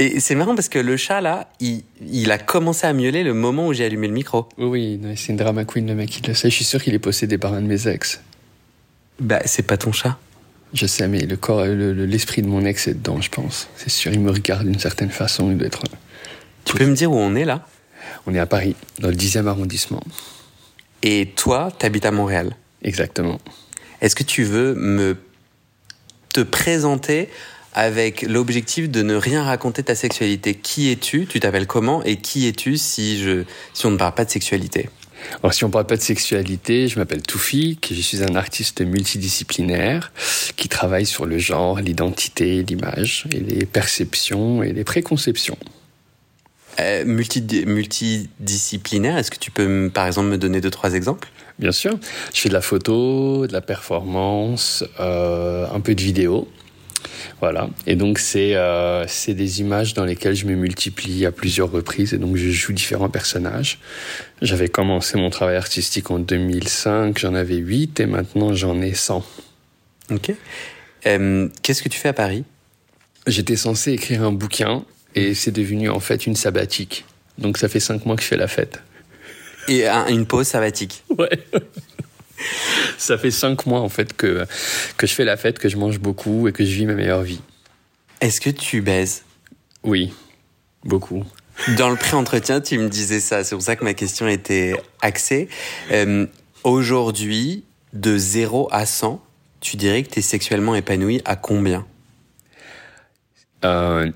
Et c'est marrant parce que le chat là, il, il, a commencé à miauler le moment où j'ai allumé le micro. Oui, c'est une drama queen le mec, il le sait. Je suis sûr qu'il est possédé par un de mes ex. Bah, c'est pas ton chat. Je sais, mais le corps, l'esprit de mon ex est dedans, je pense. C'est sûr, il me regarde d'une certaine façon. Il doit être. Tu peux me dire où on est là? On est à Paris, dans le 10e arrondissement. Et toi, t'habites à Montréal? Exactement. Est-ce que tu veux me te présenter avec l'objectif de ne rien raconter ta sexualité. Qui es-tu? Tu t'appelles comment? Et qui es-tu si, je, si on ne parle pas de sexualité? Alors, si on parle pas de sexualité, je m'appelle Toufik, je suis un artiste multidisciplinaire qui travaille sur le genre, l'identité, l'image et les perceptions et les préconceptions. Euh, multidisciplinaire, est-ce que tu peux par exemple me donner deux trois exemples? Bien sûr, je fais de la photo, de la performance, euh, un peu de vidéo. Voilà. Et donc, c'est euh, c'est des images dans lesquelles je me multiplie à plusieurs reprises et donc je joue différents personnages. J'avais commencé mon travail artistique en 2005, j'en avais 8 et maintenant j'en ai 100. Ok. Euh, Qu'est-ce que tu fais à Paris? J'étais censé écrire un bouquin et c'est devenu en fait une sabbatique. Donc ça fait 5 mois que je fais la fête. Et une pause sabbatique Ouais. ça fait cinq mois en fait que, que je fais la fête, que je mange beaucoup et que je vis ma meilleure vie. Est-ce que tu baises? Oui, beaucoup. Dans le pré-entretien, tu me disais ça. C'est pour ça que ma question était axée. Euh, aujourd'hui, de 0 à 100, tu dirais que tu es sexuellement épanoui à combien? Euh,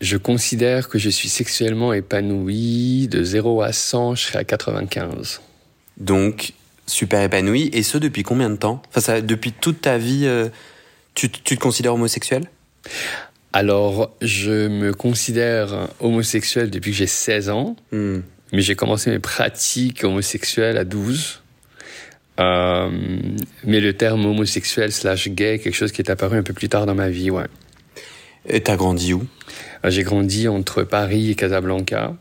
Je considère que je suis sexuellement épanoui de 0 à 100, je serai à 95. Donc, super épanoui. Et ce, depuis combien de temps? Enfin, ça, depuis toute ta vie, euh, tu, tu, te considères homosexuel? Alors, je me considère homosexuel depuis que j'ai 16 ans. Hmm. Mais j'ai commencé mes pratiques homosexuelles à 12. Euh, mais le terme homosexuel slash gay, quelque chose qui est apparu un peu plus tard dans ma vie, ouais. Et t'as grandi où? Euh, J'ai grandi entre Paris et Casablanca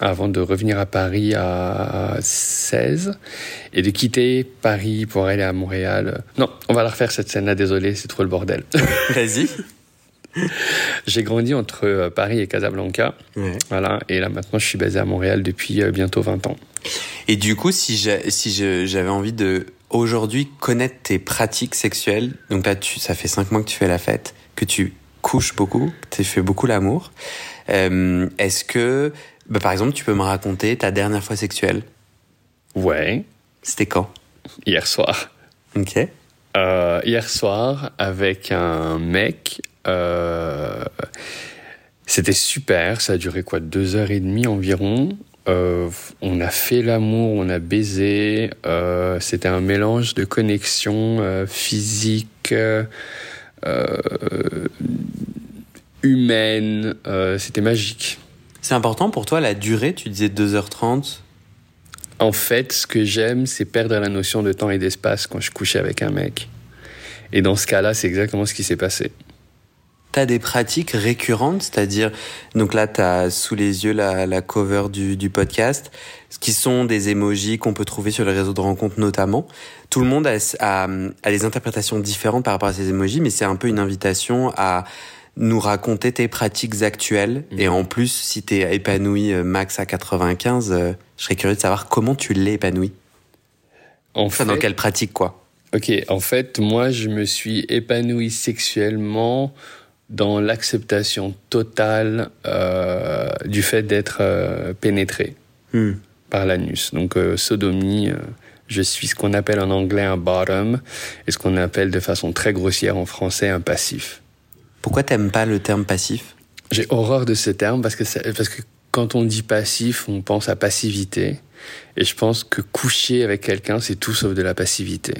avant de revenir à Paris à 16 et de quitter Paris pour aller à Montréal. Non, on va la refaire cette scène-là, désolé, c'est trop le bordel. Vas-y. J'ai grandi entre euh, Paris et Casablanca. Voilà, et là maintenant je suis basé à Montréal depuis euh, bientôt 20 ans. Et du coup, si j'avais envie de aujourd'hui connaître tes pratiques sexuelles, donc là tu, ça fait 5 mois que tu fais la fête, que tu couches beaucoup, tu fais beaucoup l'amour, euh, est-ce que bah, par exemple, tu peux me raconter ta dernière fois sexuelle Ouais. C'était quand? Hier soir. Ok. Euh, hier soir, avec un mec. Euh, c'était super. Ça a duré quoi Deux heures et demie environ. Euh, on a fait l'amour, on a baisé. C'était un mélange de connexion physique, humaine. C'était magique. C'est important pour toi la durée, tu disais 2h30 En fait, ce que j'aime, c'est perdre la notion de temps et d'espace quand je couche avec un mec. Et dans ce cas-là, c'est exactement ce qui s'est passé. T'as des pratiques récurrentes, c'est-à-dire, donc là, t'as sous les yeux la, la cover du, du podcast, ce qui sont des emojis qu'on peut trouver sur les réseaux de rencontres notamment. Tout le monde a, a, a des interprétations différentes par rapport à ces emojis, mais c'est un peu une invitation à nous raconter tes pratiques actuelles. Mhm. Et en plus, si tu es épanoui euh, max à 95, euh, je serais curieux de savoir comment tu l'es épanoui. En fait, dans quelle pratique, quoi Ok, en fait, moi, je me suis épanoui sexuellement dans l'acceptation totale euh, du fait d'être euh, pénétré hmm. par l'anus. Donc, sodomie, je suis ce qu'on appelle en anglais un bottom et ce qu'on appelle de façon très grossière en français un passif. Pourquoi t'aimes pas le terme passif? J'ai horreur de ce terme parce que, parce que quand on dit passif, on pense à passivité. Et je pense que coucher avec quelqu'un, c'est tout sauf de la passivité.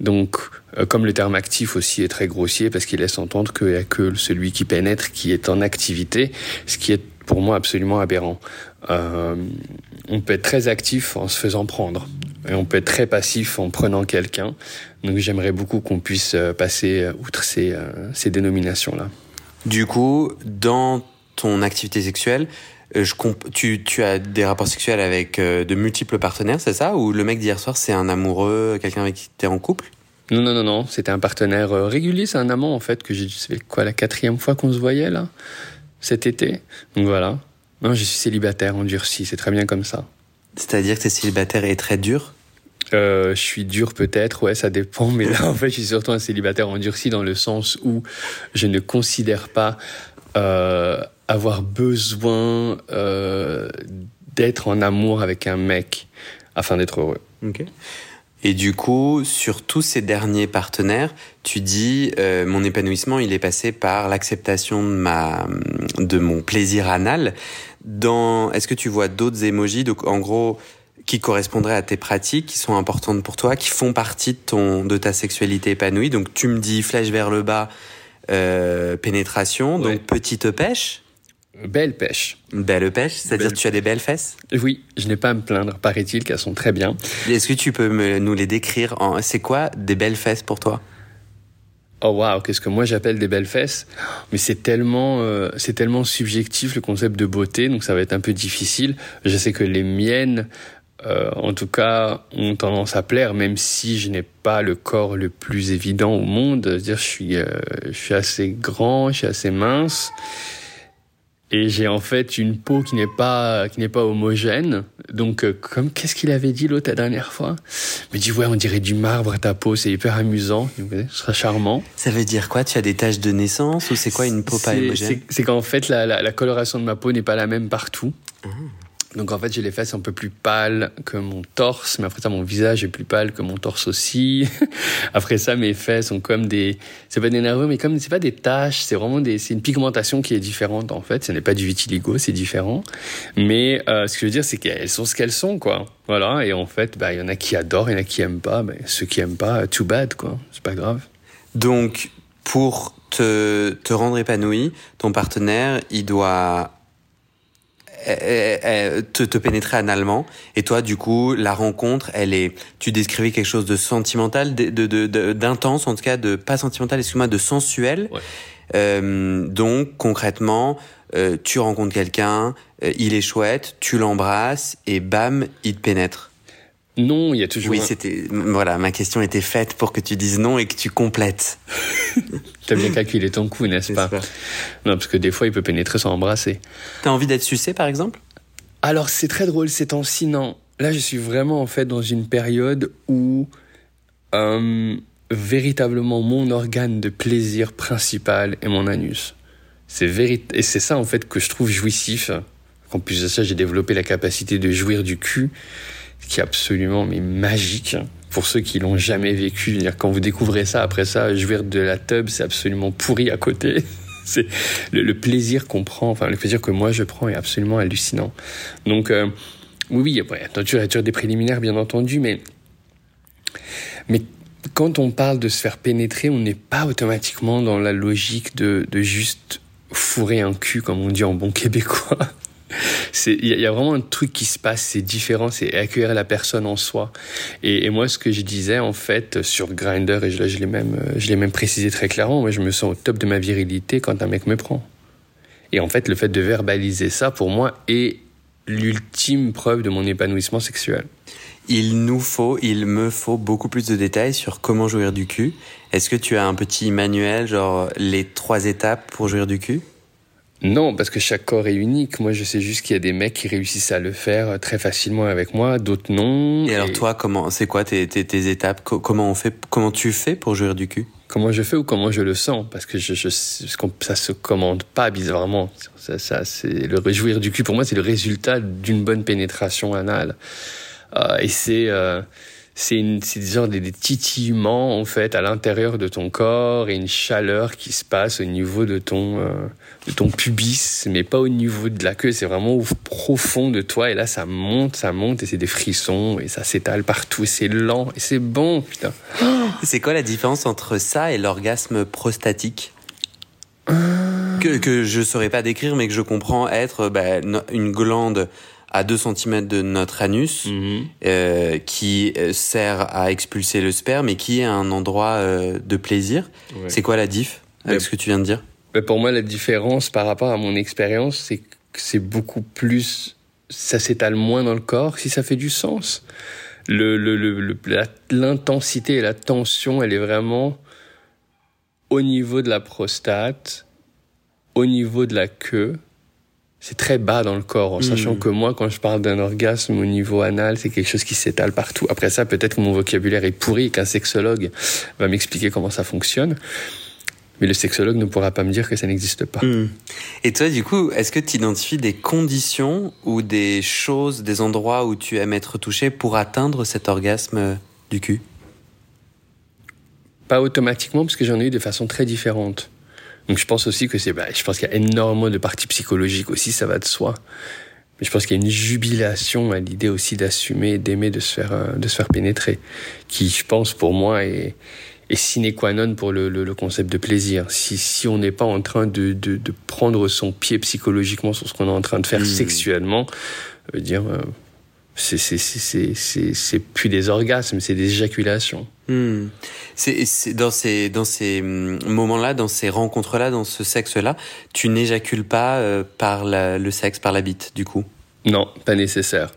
Donc, euh, comme le terme actif aussi est très grossier parce qu'il laisse entendre qu'il n'y a que celui qui pénètre qui est en activité, ce qui est pour moi absolument aberrant. Euh, on peut être très actif en se faisant prendre et on peut être très passif en prenant quelqu'un. Donc j'aimerais beaucoup qu'on puisse euh, passer euh, outre ces, ces dénominations-là. Du coup, dans ton activité sexuelle, je tu, tu, as des rapports sexuels avec de multiples partenaires, c'est ça? Ou le mec d'hier soir, c'est un amoureux, quelqu'un avec qui tu es en couple? Non, non, non, non. C'était un partenaire régulier, c'est un amant en fait, que j'ai. C'est quoi, la quatrième fois qu'on se voyait là? Cet été. Donc voilà. Non, je suis célibataire, endurci, c'est très bien comme ça. C'est-à-dire que tu es célibataire et très dur? Euh, je suis dur peut-être, ouais, ça dépend, mais là en fait je suis surtout un célibataire endurci dans le sens où je ne considère pas euh, avoir besoin euh, d'être en amour avec un mec afin d'être heureux. Ok. Et du coup, sur tous ces derniers partenaires, tu dis euh, mon épanouissement, il est passé par l'acceptation de ma de mon plaisir anal. Dans, est-ce que tu vois d'autres émojis, donc en gros, qui correspondraient à tes pratiques, qui sont importantes pour toi, qui font partie de ton de ta sexualité épanouie? Donc tu me dis flèche vers le bas, euh, pénétration, donc petite pêche. Belle pêche. Belle pêche, c'est-à-dire que tu as des belles fesses Oui, je n'ai pas à me plaindre, paraît-il qu'elles sont très bien. Est-ce que tu peux me, nous les décrire en... C'est quoi des belles fesses pour toi? Oh waouh, qu'est-ce que moi j'appelle des belles fesses? Mais c'est tellement, euh, c'est tellement subjectif le concept de beauté, donc ça va être un peu difficile. Je sais que les miennes, euh, en tout cas, ont tendance à plaire, même si je n'ai pas le corps le plus évident au monde. dire, je suis, euh, je suis assez grand, je suis assez mince et j'ai en fait une peau qui n'est pas qui n'est pas homogène. Donc euh, comme qu'est-ce qu'il avait dit l'autre la dernière fois? Il me dit ouais on dirait du marbre ta peau, c'est hyper amusant, ce sera charmant. Ça veut dire quoi? Tu as des taches de naissance ou c'est quoi une peau pas homogène? C'est qu'en fait la, la, la, coloration de ma peau n'est pas la même partout. Mmh. Donc en fait, j'ai les fesses un peu plus pâles que mon torse, mais après ça, mon visage est plus pâle que mon torse aussi. après ça, mes fesses sont comme des, c'est pas des nerveux, mais comme c'est pas des taches, c'est vraiment des, c'est une pigmentation qui est différente en fait. Ce n'est pas du vitiligo, c'est différent. Mais euh, ce que je veux dire, c'est qu'elles sont ce qu'elles sont, quoi. Voilà. Et en fait, bah il y en a qui adorent, il y en a qui aiment pas. Mais ceux qui aiment pas, too bad, quoi. C'est pas grave. Donc pour te, te rendre épanoui, ton partenaire, il doit te, te pénétrer analement. Et toi, du coup, la rencontre, elle est, tu décrivais quelque chose de sentimental, de, d'intense, en tout cas, de pas sentimental, excuse-moi, de sensuel. Euh, donc, concrètement, euh, tu rencontres quelqu'un, euh, il est chouette, tu l'embrasses et bam, il te pénètre. Non, il y a toujours. Oui, c'était. Voilà, ma question était faite pour que tu dises non et que tu complètes. T'as bien calculé ton coup, n'est-ce pas, Non, parce que des fois, il peut pénétrer sans embrasser. T'as envie d'être sucé, par exemple? Alors, c'est très drôle ces temps-ci, non. Là, je suis vraiment, en fait, dans une période où. Euh, véritablement, mon organe de plaisir principal est mon anus. C'est Et c'est ça, en fait, que je trouve jouissif. En plus de ça, j'ai développé la capacité de jouir du cul qui est absolument mais magique pour ceux qui l'ont jamais vécu. Quand vous découvrez ça, après ça, jouir de la tub, c'est absolument pourri à côté. c'est le, plaisir qu'on prend, enfin le plaisir que moi je prends est absolument hallucinant. Donc euh, oui, oui, après, tu as des préliminaires bien entendu, mais mais quand on parle de se faire pénétrer, on n'est pas automatiquement dans la logique de, de juste fourrer un cul, comme on dit en bon québécois il y, a vraiment un truc qui se passe, c'est différent, c'est accueillir la personne en soi. Et, moi, ce que je disais en fait sur Grinder, et là je l'ai même, je même précisé très clairement, moi je me sens au top de ma virilité quand un mec me prend. Et en fait, le fait de verbaliser ça, pour moi, est l'ultime preuve de mon épanouissement sexuel. Il nous faut, il me faut beaucoup plus de détails sur comment jouir du cul. Est-ce que tu as un petit manuel, genre les trois étapes pour jouir du cul? Non, parce que chaque corps est unique. Moi, je sais juste qu'il y a des mecs qui réussissent à le faire euh, très facilement avec moi, d'autres non. Et, alors toi, comment, c'est quoi tes, tes, étapes? Comment on fait Comment tu fais pour jouir du cul? Comment je fais ou comment je le sens? Parce que je, je, ça se commande pas bizarrement. Ça, ça c'est le jouir du cul. Pour moi, c'est le résultat d'une bonne pénétration anale. Euh, et c'est euh, c'est des, des, titillements en fait à l'intérieur de ton corps et une chaleur qui se passe au niveau de ton euh, de ton pubis mais pas au niveau de la queue c'est vraiment au profond de toi et là ça monte ça monte et c'est des frissons et ça s'étale partout et c'est lent et c'est bon putain. C'est quoi la différence entre ça et l'orgasme prostatique? Que, que je saurais pas décrire mais que je comprends être bah, une glande à 2 cm de notre anus, mhm. euh, qui euh, sert à expulser le sperme et qui est un endroit euh, de plaisir. C'est quoi la diff avec ce que tu viens de dire? Pour moi, la différence par rapport à mon expérience, c'est que c'est beaucoup plus... Ça s'étale moins dans le corps, si ça fait du sens. L'intensité le, le, et la tension, elle est vraiment au niveau de la prostate, au niveau de la queue, c'est très bas dans le corps, en sachant hmm. que moi, quand je parle d'un orgasme au niveau anal, c'est quelque chose qui s'étale partout. Après ça, peut-être que mon vocabulaire est pourri, qu'un sexologue va m'expliquer comment ça fonctionne. Mais le sexologue ne pourra pas me dire que ça n'existe pas. Hmm. Et toi, du coup, est-ce que tu identifies des conditions ou des choses, des endroits où tu aimes être touché pour atteindre cet orgasme du cul? Pas automatiquement, parce que j'en ai eu de façon très différente. Donc je pense aussi que c'est, bah, je pense qu'il y a énormément de parties psychologiques aussi, ça va de soi. Mais je pense qu'il y a une jubilation à l'idée aussi d'assumer, d'aimer, de se faire, euh, de se faire pénétrer, qui, je pense, pour moi, est, est sine qua non pour le, le, le concept de plaisir. Si, si on n'est pas en train de, de, de, prendre son pied psychologiquement sur ce qu'on est en train de faire mmh. sexuellement, veut dire, euh, c'est plus des orgasmes, c'est des éjaculations. Hmm. C'est dans ces dans ces hum, moments-là, dans ces rencontres-là, dans ce sexe-là, tu n'éjacules pas euh, par la, le sexe, par la bite, du coup? Non, pas nécessaire.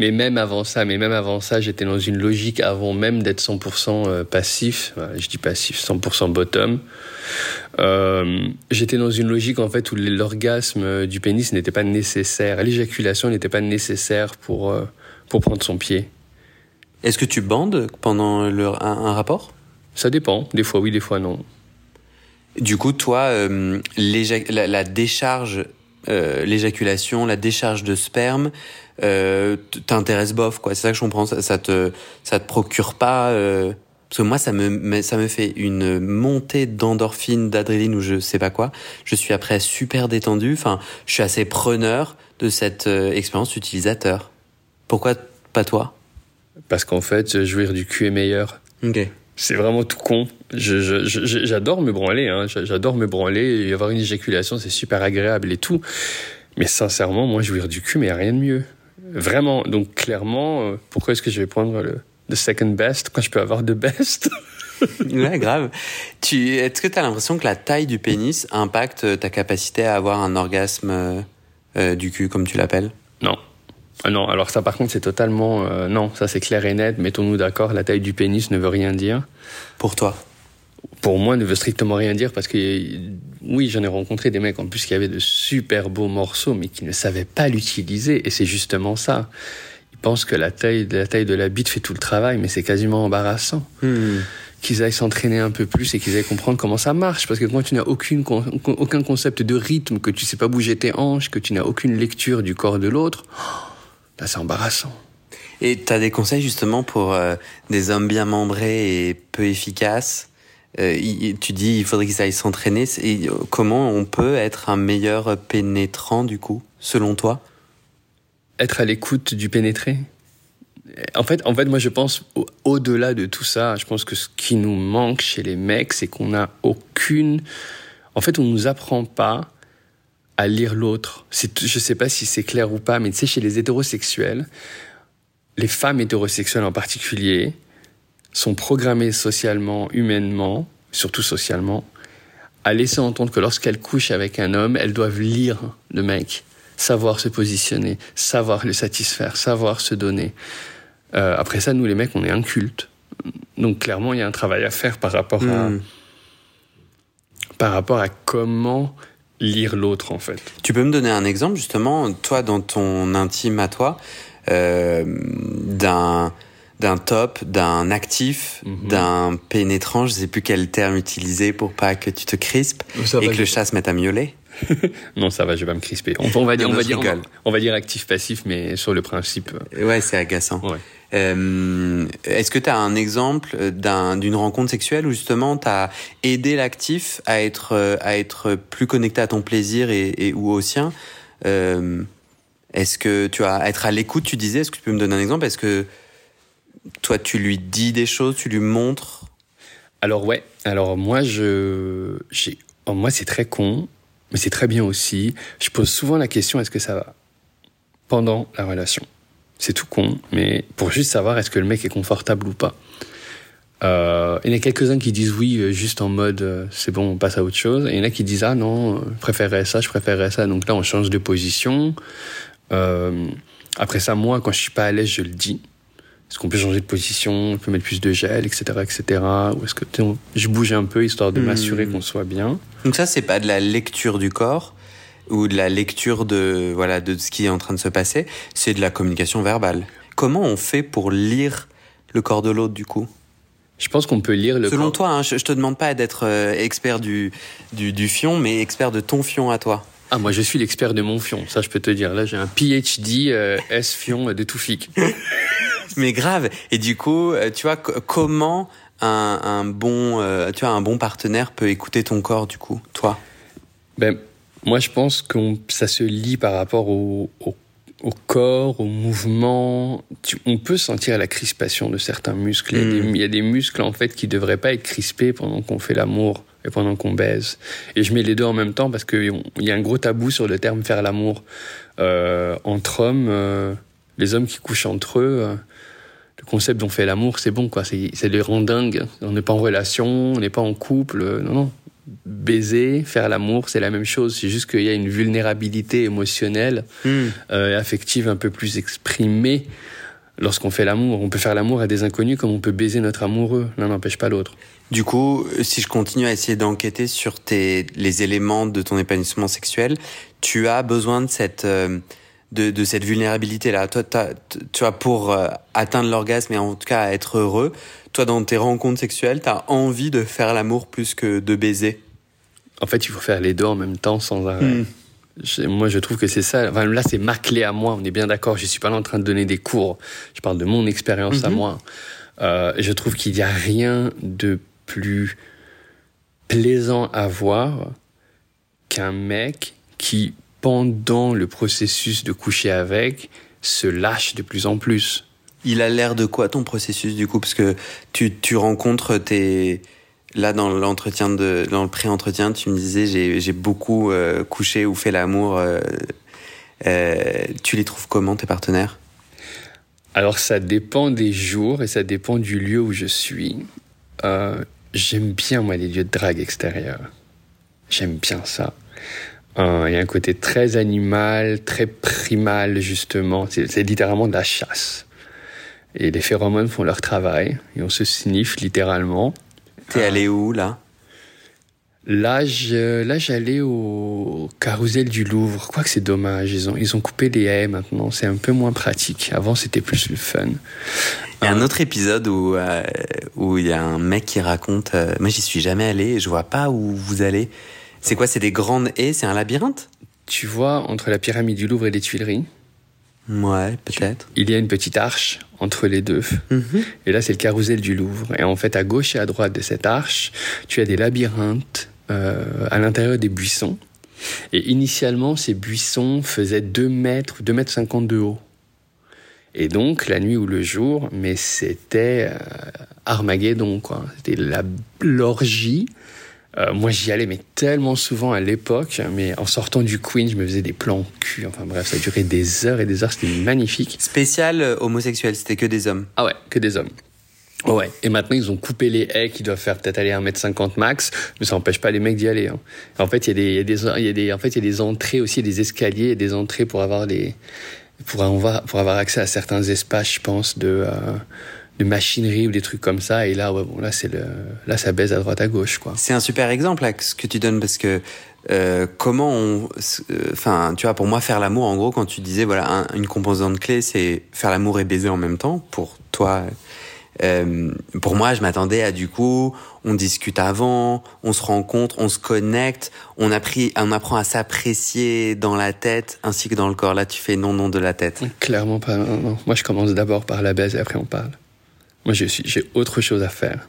Mais même avant ça, mais même avant ça, j'étais dans une logique avant même d'être 100% euh, passif. Je dis passif, 100% bottom. Euh, j'étais dans une logique en fait où l'orgasme du pénis n'était pas nécessaire, l'éjaculation n'était pas nécessaire pour euh, pour prendre son pied. Est-ce que tu bandes pendant le, un, rapport? Ça dépend. Des fois oui, des fois non. Du coup, toi, euh, la, la, décharge, euh, l'éjaculation, la décharge de sperme, euh, t'intéresse bof quoi c'est ça que je comprends ça, ça, te ça te procure pas euh... parce que moi ça me ça me fait une montée d'endorphine d'adrénaline ou je sais pas quoi je suis après super détendu enfin je suis assez preneur de cette euh, expérience utilisateur pourquoi pas toi? Parce qu'en fait jouir du cul est meilleur ok c'est vraiment tout con. J'adore je, je, me branler, hein. j'adore me branler et avoir une éjaculation, c'est super agréable et tout. Mais sincèrement, moi, jouir du cul, mais il a rien de mieux. Vraiment. Donc, clairement, euh, pourquoi est-ce que je vais prendre le, second best quand je peux avoir the best? Ouais, grave. Tu, est-ce que tu as l'impression que la taille du pénis impacte ta capacité à avoir un orgasme euh, euh, du cul, comme tu l'appelles? Non. Ah non, alors ça par contre c'est totalement... non, ça c'est clair et net, mettons-nous d'accord, la taille du pénis ne veut rien dire. Pour toi? Pour moi, ne veut strictement rien dire parce que oui, j'en ai rencontré des mecs en plus qui avaient de super beaux morceaux, mais qui ne savaient pas l'utiliser. Et c'est justement ça. Ils pensent que la taille, la taille de la bite fait tout le travail, mais c'est quasiment embarrassant. Hmm. Qu'ils aillent s'entraîner un peu plus et qu'ils aillent comprendre comment ça marche. Parce que quand tu n'as aucune, aucun concept de rythme, que tu sais pas bouger tes hanches, que tu n'as aucune lecture du corps de l'autre, là c'est embarrassant. Et tu as des conseils justement pour euh, des hommes bien membrés et peu efficaces euh, tu dis il faudrait qu'ils aillent s'entraîner. Euh, comment on peut être un meilleur pénétrant du coup, selon toi? Être à l'écoute du pénétré? En fait, en fait, moi je pense au-delà de tout ça, je pense que ce qui nous manque chez les mecs, c'est qu'on n'a aucune. En fait, on nous apprend pas à lire l'autre. Je sais pas si c'est clair ou pas, mais tu sais, chez les hétérosexuels, les femmes hétérosexuelles en particulier, sont programmées socialement, humainement, surtout socialement, à laisser entendre que lorsqu'elles couchent avec un homme, elles doivent lire le mec, savoir se positionner, savoir le satisfaire, savoir se donner. Euh, après ça, nous les mecs, on est incultes. Donc clairement, il y a un travail à faire par rapport à hmm. par rapport à comment lire l'autre en fait. Tu peux me donner un exemple justement, toi dans ton intime à toi, euh, d'un d'un top, d'un actif, mhm. d'un pénétrant, je sais plus quel terme utiliser pour pas que tu te crispes et que le chat se mette à miauler. non, ça va, je vais pas me crisper. On, va dire, on va dire, on va, dire actif passif, mais sur le principe. Euh, ouais, c'est agaçant. Euh, est-ce que tu as un exemple d'une rencontre sexuelle où justement tu as aidé l'actif à être, à être plus connecté à ton plaisir et, ou au sien? Est-ce que tu as être à l'écoute, tu disais, est-ce que tu peux me donner un exemple? Est-ce que toi tu lui dis des choses, tu lui montres? Alors ouais, alors moi je, oh, moi c'est très con, mais c'est très bien aussi. Je pose souvent la question est-ce que ça va? Pendant la relation. C'est tout con, mais pour juste savoir est-ce que le mec est confortable ou pas. Euh, il y en a quelques-uns qui disent oui, euh, juste en mode euh, c'est bon, on passe à autre chose. Et il y en a qui disent ah non, je préférerais ça, je préférerais ça. Donc là, on change de position. après ça, moi, quand je suis pas à l'aise, je le dis. Est-ce qu'on peut changer de position On peut mettre plus de gel, etc., etc. Ou est-ce que je bouge un peu histoire de hmm. m'assurer qu'on soit bien Donc ça, c'est pas de la lecture du corps ou de la lecture de voilà de ce qui est en train de se passer. C'est de la communication verbale. Comment on fait pour lire le corps de l'autre du coup? Je pense qu'on peut lire le Selon toi, hein, je, te demande pas d'être euh, expert du, du, du fion, mais expert de ton fion à toi. Ah, moi, je suis l'expert de mon fion. Ça, je peux te dire. Là, j'ai un PhD euh, S fion de tout fic. mais grave. Et du coup, euh, tu vois, comment un, un bon, euh, tu vois, un bon partenaire peut écouter ton corps, du coup, toi? Ben, moi, je pense que ça se lie par rapport au, au, au corps, au mouvement. on peut sentir la crispation de certains muscles. Il, y a des, hmm. il y a des muscles, en fait, qui devraient pas être crispés pendant qu'on fait l'amour pendant qu'on baise. Et je mets les deux en même temps parce qu'il y a un gros tabou sur le terme faire l'amour. Euh, entre hommes, euh, les hommes qui couchent entre eux, euh, le concept d'on fait l'amour, c'est bon, quoi. C'est les randingues. On n'est pas en relation, on n'est pas en couple. Non, non. Baiser, faire l'amour, c'est la même chose. C'est juste qu'il y a une vulnérabilité émotionnelle et affective un peu plus exprimée lorsqu'on fait l'amour. On peut faire l'amour à des inconnus comme on peut baiser notre amoureux. L'un n'empêche pas l'autre. Du coup, si je continue à essayer d'enquêter sur tes, les éléments de ton épanouissement sexuel, tu as besoin de cette, euh, de, de, cette vulnérabilité-là. Toi, tu vois, pour euh, atteindre l'orgasme et en tout cas être heureux, toi, dans tes rencontres sexuelles, tu as envie de faire l'amour plus que de baiser? En fait, il faut faire les deux en même temps sans arrêt. Hmm. Moi, je trouve que c'est ça. Enfin, là, c'est ma clé à moi. On est bien d'accord. Je suis pas là en train de donner des cours. Je parle de mon expérience à mhm. moi. Euh, je trouve qu'il n'y a rien de plus plaisant à voir qu'un mec qui, pendant le processus de coucher avec, se lâche de plus en plus. Il a l'air de quoi ton processus du coup? Parce que tu, tu rencontres tes... Là, dans l'entretien de, dans le pré-entretien, tu me disais j'ai beaucoup euh, couché ou fait l'amour. Euh, euh, tu les trouves comment tes partenaires? Alors ça dépend des jours et ça dépend du lieu où je suis. J'aime bien, moi, les lieux de drague extérieurs. J'aime bien ça. Euh, il y a un côté très animal, très primal, justement. C'est littéralement de la chasse. Et les phéromones font leur travail, et on se sniffe littéralement. T'es allé où, là? Là, là, j'allais au carrousel du Louvre. Quoi que c'est dommage, ils ont, ils ont coupé les haies maintenant. C'est un peu moins pratique. Avant, c'était plus le fun. Il y a un autre épisode où euh, où il y a un mec qui raconte. Euh, moi, j'y suis jamais allé. Je vois pas où vous allez. C'est quoi? C'est des grandes haies? C'est un labyrinthe? Tu vois entre la pyramide du Louvre et les Tuileries? Ouais, peut-être. Il y a une petite arche entre les deux. Mhm. Et là, c'est le carrousel du Louvre. Et en fait, à gauche et à droite de cette arche, tu as des labyrinthes euh, à l'intérieur des buissons. Et initialement, ces buissons faisaient 2 mètres, 2 mètres 50 de haut. Et donc, la nuit ou le jour, mais c'était euh, Armageddon, quoi. C'était la l'orgie. Euh, moi, j'y allais, mais tellement souvent à l'époque. Mais en sortant du Queen, je me faisais des plans cul. Enfin bref, ça durait des heures et des heures. C'était magnifique. Spécial euh, homosexuel, c'était que des hommes. Ah ouais, que des hommes. Ouais. Et maintenant, ils ont coupé les haies qui doivent faire peut-être aller 1m50 max, mais ça n'empêche pas les mecs d'y aller. Hein. En fait, il y, a des, y, a des, en fait, il y a des entrées aussi, des escaliers des entrées pour avoir les, pour, va, pour avoir accès à certains espaces, je pense, de, euh, de machinerie ou des trucs comme ça. Et là, ouais, bon, là, le, là, ça baise à droite à gauche. C'est un super exemple, ce que tu donnes, parce que, euh, comment on, enfin, tu vois, pour moi, faire l'amour, en gros, quand tu disais, voilà, une composante clé, c'est faire l'amour et baiser en même temps, pour toi, euh, pour moi, je m'attendais à du coup, on discute avant, on se rencontre, on se connecte, on, on apprend à s'apprécier dans la tête ainsi que dans le corps. Là, tu fais non, non de la tête. Clairement pas. Non, Moi, je commence d'abord par la baise et après on parle. Moi, j'ai autre chose à faire.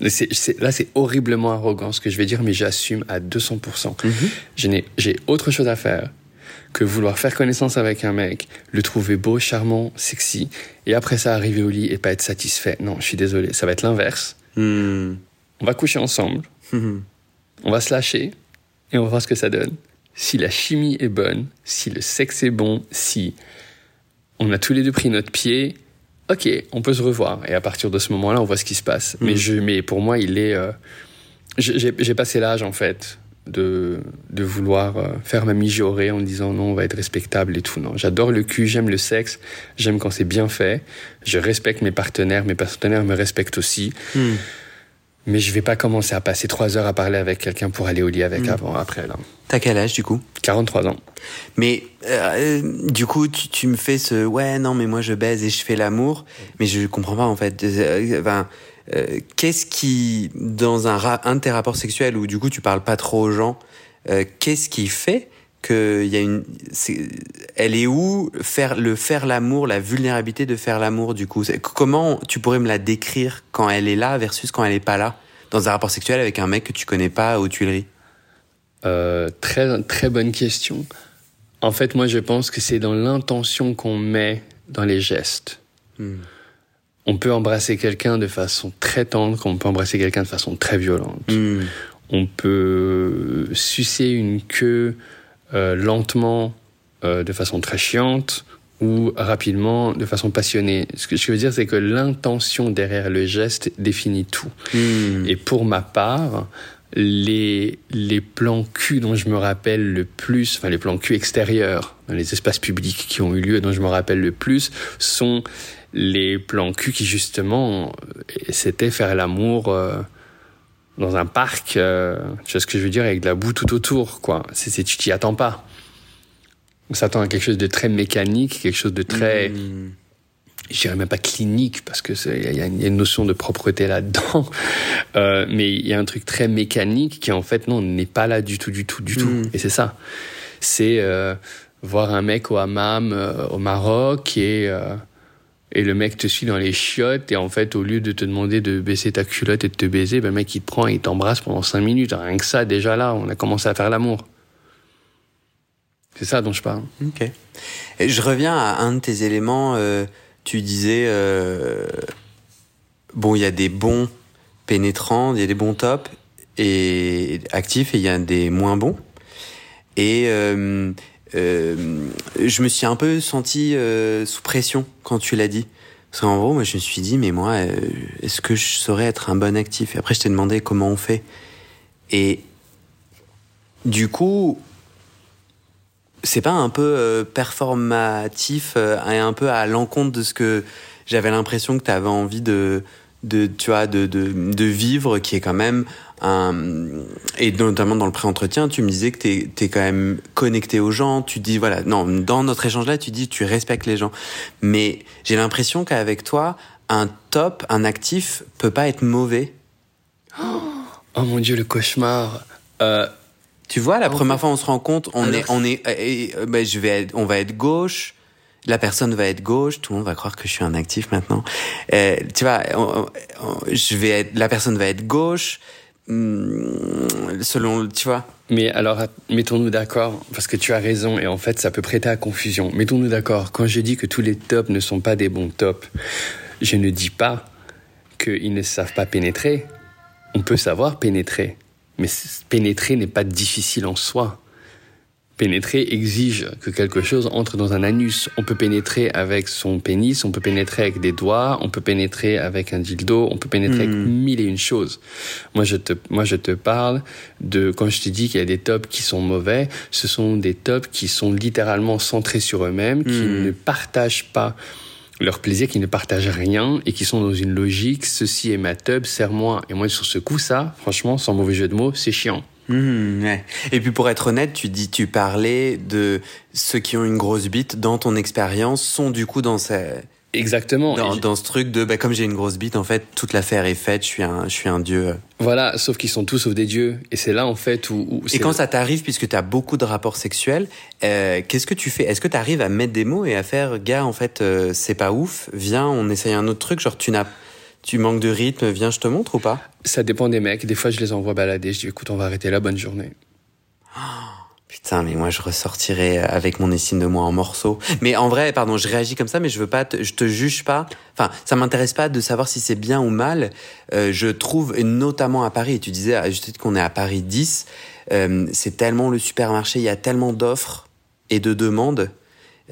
là, c'est horriblement arrogant ce que je vais dire, mais j'assume à 200%. Mm-hmm. J'ai autre chose à faire que vouloir faire connaissance avec un mec, le trouver beau, charmant, sexy, et après ça arriver au lit et pas être satisfait. Non, je suis désolé, ça va être l'inverse. Hmm. On va coucher ensemble, hmm. on va se lâcher, et on va voir ce que ça donne. Si la chimie est bonne, si le sexe est bon, si on a tous les deux pris notre pied, ok, on peut se revoir. Et à partir de ce moment-là, on voit ce qui se passe. Mais, hmm. je, mais pour moi, il est... Euh, j'ai passé l'âge, en fait, de, de vouloir euh, faire ma mijaurée en disant non, on va être respectable et tout. Non, j'adore le cul, j'aime le sexe, j'aime quand c'est bien fait. Je respecte mes partenaires, mes partenaires me respectent aussi. Hmm. Mais je vais pas commencer à passer trois heures à parler avec quelqu'un pour aller au lit avec hmm. avant, après. là. T'as quel âge du coup? 43 ans. Mais euh, du coup, tu, tu, me fais ce ouais, non, mais moi je baise et je fais l'amour, mais je comprends pas en fait. Euh, enfin, euh, qu'est-ce qui, dans un, un de tes rapports sexuels où du coup tu parles pas trop aux gens, euh, qu'est-ce qui fait que y a une, elle est où faire le faire l'amour, la vulnérabilité de faire l'amour du coup? Comment tu pourrais me la décrire quand elle est là versus quand elle est pas là? Dans un rapport sexuel avec un mec que tu connais pas aux Tuileries? Euh, Très très bonne question. En fait, moi je pense que c'est dans l'intention qu'on met dans les gestes. Hmm on peut embrasser quelqu'un de façon très tendre, comme on peut embrasser quelqu'un de façon très violente. Hmm. On peut sucer une queue euh, lentement, euh, de façon très chiante, ou rapidement, de façon passionnée. Ce que je veux dire, c'est que l'intention derrière le geste définit tout. Hmm. Et pour ma part, les, les plans cul dont je me rappelle le plus, enfin les plans cul extérieurs, dans les espaces publics qui ont eu lieu, dont je me rappelle le plus, sont les plans cul qui justement euh, c'était faire l'amour euh, dans un parc euh, tu vois ce que je veux dire avec de la boue tout autour quoi. C'est tu t'y attends pas. On s'attend à quelque chose de très mécanique quelque chose de très mmh. je dirais même pas clinique parce que il y, a une notion de propreté là-dedans. Mais il y a un truc très mécanique qui en fait non n'est pas là du tout du tout du tout. Mmh. et c'est ça. C'est voir un mec au hammam au Maroc et et le mec te suit dans les chiottes et en fait au lieu de te demander de baisser ta culotte et de te baiser ben le mec il te prend et il t'embrasse pendant cinq minutes. Rien que ça déjà là on a commencé à faire l'amour. C'est ça dont je parle. Ok. Et je reviens à un de tes éléments euh, tu disais euh, bon il y a des bons pénétrants il y a des bons tops et actifs et il y a des moins bons. Et euh, je me suis un peu senti euh, sous pression quand tu l'as dit. Parce qu'en gros, moi, je me suis dit, mais moi, euh, est-ce que je saurais être un bon actif? Et après, je t'ai demandé comment on fait. Et du coup, c'est pas un peu performatif et un peu à l'encontre de ce que j'avais l'impression que tu avais envie de, tu vois, de, de vivre, qui est quand même et notamment dans le pré-entretien, tu me disais que tu es, quand même connecté aux gens. Tu dis, voilà, non, dans notre échange-là, tu dis, tu respectes les gens. Mais j'ai l'impression qu'avec toi, un top, un actif, peut pas être mauvais. Oh, mon Dieu, le cauchemar. Euh, tu vois, la première fois, on se rend compte, on est, on est, euh, ben, je vais, on va être gauche. La personne va être gauche, tout le monde va croire que je suis un actif maintenant. Euh, tu vois, je vais être, la personne va être gauche selon, tu vois. Mais alors, mettons-nous d'accord, parce que tu as raison, et en fait, ça peut prêter à confusion. Mettons-nous d'accord, quand je dis que tous les tops ne sont pas des bons tops, je ne dis pas qu'ils ne savent pas pénétrer. On peut savoir pénétrer, mais pénétrer n'est pas difficile en soi pénétrer exige que quelque chose entre dans un anus. On peut pénétrer avec son pénis, on peut pénétrer avec des doigts, on peut pénétrer avec un dildo, on peut pénétrer avec hmm. mille et une choses. Moi, je te, moi, je te parle de, quand je te dis qu'il y a des tops qui sont mauvais, ce sont des tops qui sont littéralement centrés sur eux-mêmes, qui hmm. ne partagent pas leur plaisir, qui ne partagent rien et qui sont dans une logique, ceci est ma tub, serre-moi. Et moi, sur ce coup, ça, franchement, sans mauvais jeu de mots, c'est chiant. Mmh, Et puis pour être honnête, tu dis, tu parlais de ceux qui ont une grosse bite dans ton expérience sont du coup dans ces Exactement. Dans, ce truc de, bah, comme j'ai une grosse bite, en fait, toute l'affaire est faite, je suis un, je suis un dieu. Voilà, sauf qu'ils sont tous sauf des dieux. Et c'est là, en fait, où... et quand ça t'arrive, puisque tu as beaucoup de rapports sexuels, euh, qu'est-ce que tu fais? Est-ce que tu arrives à mettre des mots et à faire, gars, en fait, euh, c'est pas ouf, viens, on essaye un autre truc, genre tu n'as... Tu manques de rythme, viens, je te montre ou pas? Ça dépend des mecs. Des fois, je les envoie balader. Je dis, écoute, on va arrêter là, bonne journée. Oh Putain, mais moi je ressortirais avec mon estime de moi en morceaux. Mais en vrai, pardon, je réagis comme ça, mais je veux pas, te, je te juge pas. Enfin, ça m'intéresse pas de savoir si c'est bien ou mal. Euh, je trouve, notamment à Paris, et tu disais je sais qu'on est à Paris 10, euh, c'est tellement le supermarché, il y a tellement d'offres et de demandes,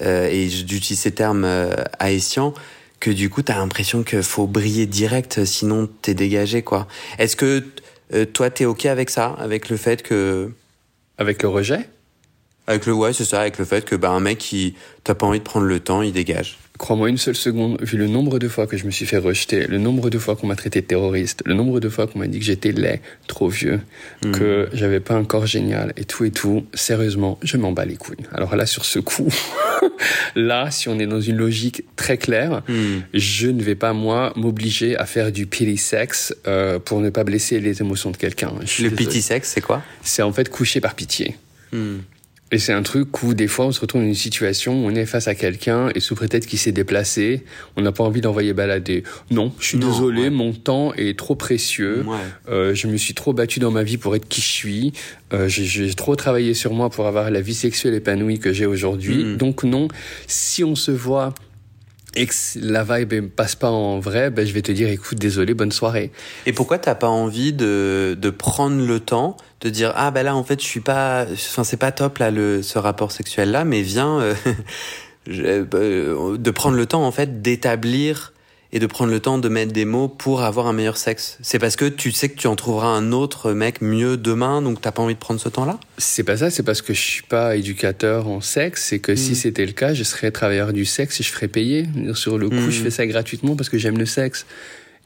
euh, et j'utilise ces termes haïtiens, que du coup, t'as l'impression qu'il faut briller direct, sinon t'es dégagé, quoi. Est-ce que euh, toi, t'es ok avec ça, avec le fait que avec le rejet? Avec le ouais, c'est ça, avec le fait que bah, un mec qui t'as pas envie de prendre le temps, il dégage. Crois-moi une seule seconde, vu le nombre de fois que je me suis fait rejeter, le nombre de fois qu'on m'a traité de terroriste, le nombre de fois qu'on m'a dit que j'étais laid, trop vieux, hmm. que j'avais pas un corps génial et tout et tout, sérieusement, je m'en bats les couilles. Alors là, sur ce coup, là, si on est dans une logique très claire, hmm. je ne vais pas, moi, m'obliger à faire du pity sex euh, pour ne pas blesser les émotions de quelqu'un. Le pity sex, c'est quoi? C'est en fait coucher par pitié. Hmm. Et c'est un truc où des fois on se retrouve dans une situation où on est face à quelqu'un et sous prétexte qu'il s'est déplacé, on n'a pas envie d'envoyer balader. Non, je suis désolé, mon temps est trop précieux. Euh, je me suis trop battu dans ma vie pour être qui je suis. Euh, j'ai trop travaillé sur moi pour avoir la vie sexuelle épanouie que j'ai aujourd'hui. Mm. Donc non, si on se voit et que la vibe passe pas en vrai, ben je vais te dire écoute désolé bonne soirée. Et pourquoi t'as pas envie de, de prendre le temps de dire ah ben là en fait je suis pas, enfin c'est pas top là le ce rapport sexuel là, mais viens euh, euh, de prendre le temps en fait d'établir et de prendre le temps de mettre des mots pour avoir un meilleur sexe C'est parce que tu sais que tu en trouveras un autre mec mieux demain, donc t'as pas envie de prendre ce temps-là? C'est pas ça, c'est parce que je suis pas éducateur en sexe, c'est que si hmm. c'était le cas, je serais travailleur du sexe et je ferais payer. Sur le coup, je hmm. fais ça gratuitement parce que j'aime le sexe.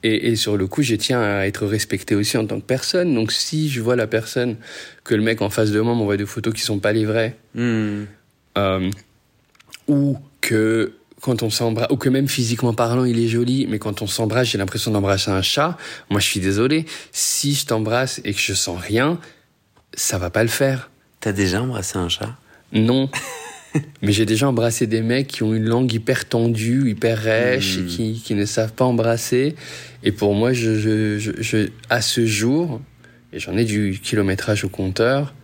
Et, et, sur le coup, je tiens à être respecté aussi en tant que personne. Donc si je vois la personne, que le mec en face de moi m'envoie des photos qui sont pas les vraies, hmm. euh, ou que quand on s'embrasse, ou que même physiquement parlant, il est joli, mais quand on s'embrasse, j'ai l'impression d'embrasser un chat. Moi, je suis désolé. Si je t'embrasse et que je sens rien, ça va pas le faire. T'as déjà embrassé un chat? Non. mais j'ai déjà embrassé des mecs qui ont une langue hyper tendue, hyper rêche, et hmm. qui, qui, ne savent pas embrasser. Et pour moi, je, je, je, je à ce jour, et j'en ai du kilométrage au compteur,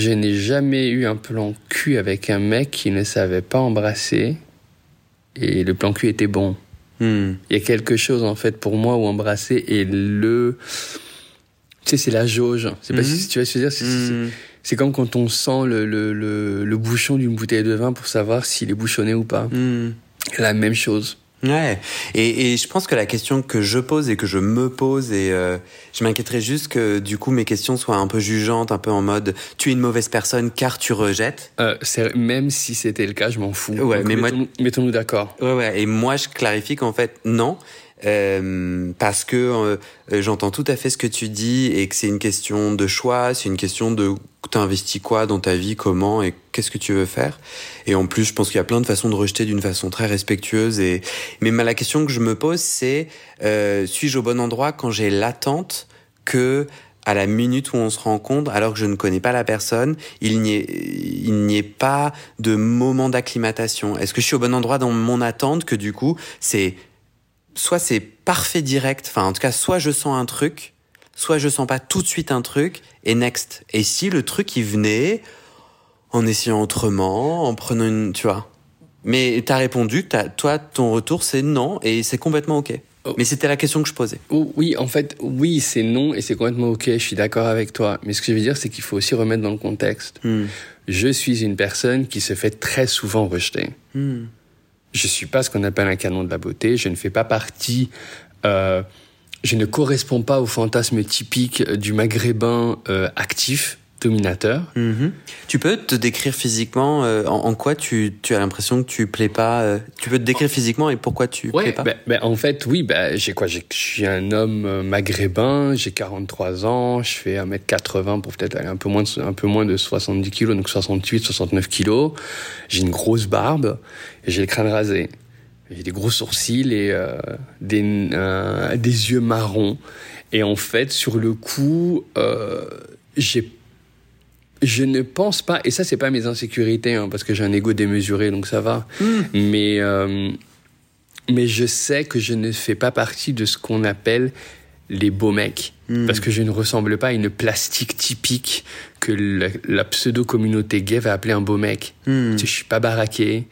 je n'ai jamais eu un plan cul avec un mec qui ne savait pas embrasser et le plan cul était bon. Hmm. Il y a quelque chose en fait pour moi où embrasser est le. Tu sais, c'est la jauge. C'est pas hmm. si tu vas se dire. Hmm. C'est comme quand on sent le, le, le, le bouchon d'une bouteille de vin pour savoir s'il est bouchonné ou pas. La même chose. Ouais, et, et, je pense que la question que je pose et que je me pose, et euh, je m'inquiéterais juste que du coup mes questions soient un peu jugeantes, un peu en mode tu es une mauvaise personne car tu rejettes. Euh, même si c'était le cas, je m'en fous. Ouais, mais mettons, mettons-nous d'accord. Ouais, ouais, et moi je clarifie qu'en fait non, euh, parce que euh, j'entends tout à fait ce que tu dis et que c'est une question de choix, c'est une question de t'investis quoi dans ta vie, comment et qu'est-ce que tu veux faire. Et en plus, je pense qu'il y a plein de façons de rejeter d'une façon très respectueuse. Et mais la question que je me pose, c'est euh, suis-je au bon endroit quand j'ai l'attente que à la minute où on se rencontre, alors que je ne connais pas la personne, il n'y ait, il n'y ait pas de moment d'acclimatation? Est-ce que je suis au bon endroit dans mon attente que du coup, c'est soit c'est parfait direct, enfin en tout cas soit je sens un truc, soit je sens pas tout de suite un truc et next. Et si le truc il venait en essayant autrement, en prenant une, tu vois. Mais t'as répondu toi ton retour c'est non et c'est complètement ok. Oh. Mais c'était la question que je posais. Oh, oui, en fait, oui, c'est non et c'est complètement ok. Je suis d'accord avec toi. Mais ce que je veux dire, c'est qu'il faut aussi remettre dans le contexte. Hmm. Je suis une personne qui se fait très souvent rejeter. Hmm. Je suis pas ce qu'on appelle un canon de la beauté. Je ne fais pas partie. Euh, je ne corresponds pas au fantasme typique du maghrébin euh, actif dominateur. Mhm. Tu peux te décrire physiquement euh, en, quoi tu, tu as l'impression que tu plais pas euh, Tu peux te décrire physiquement et pourquoi tu plais pas ben, ben, En fait, oui, ben, j'ai quoi Je suis un homme euh, maghrébin, j'ai 43 ans, je fais 1m80 pour peut-être aller un peu moins de, un peu moins de 70 kg, donc 68, 69 kg. J'ai une grosse barbe et j'ai le crâne rasé. j'ai des gros sourcils et des, des yeux marrons. Et en fait, sur le coup, j'ai je ne pense pas, et ça c'est pas mes insécurités, hein, parce que j'ai un ego démesuré, donc ça va. Hmm. Mais euh, mais je sais que je ne fais pas partie de ce qu'on appelle les beaux mecs, hmm. parce que je ne ressemble pas à une plastique typique que la, pseudo communauté gay va appeler un beau mec. Hmm. Tu sais, je suis pas baraqué,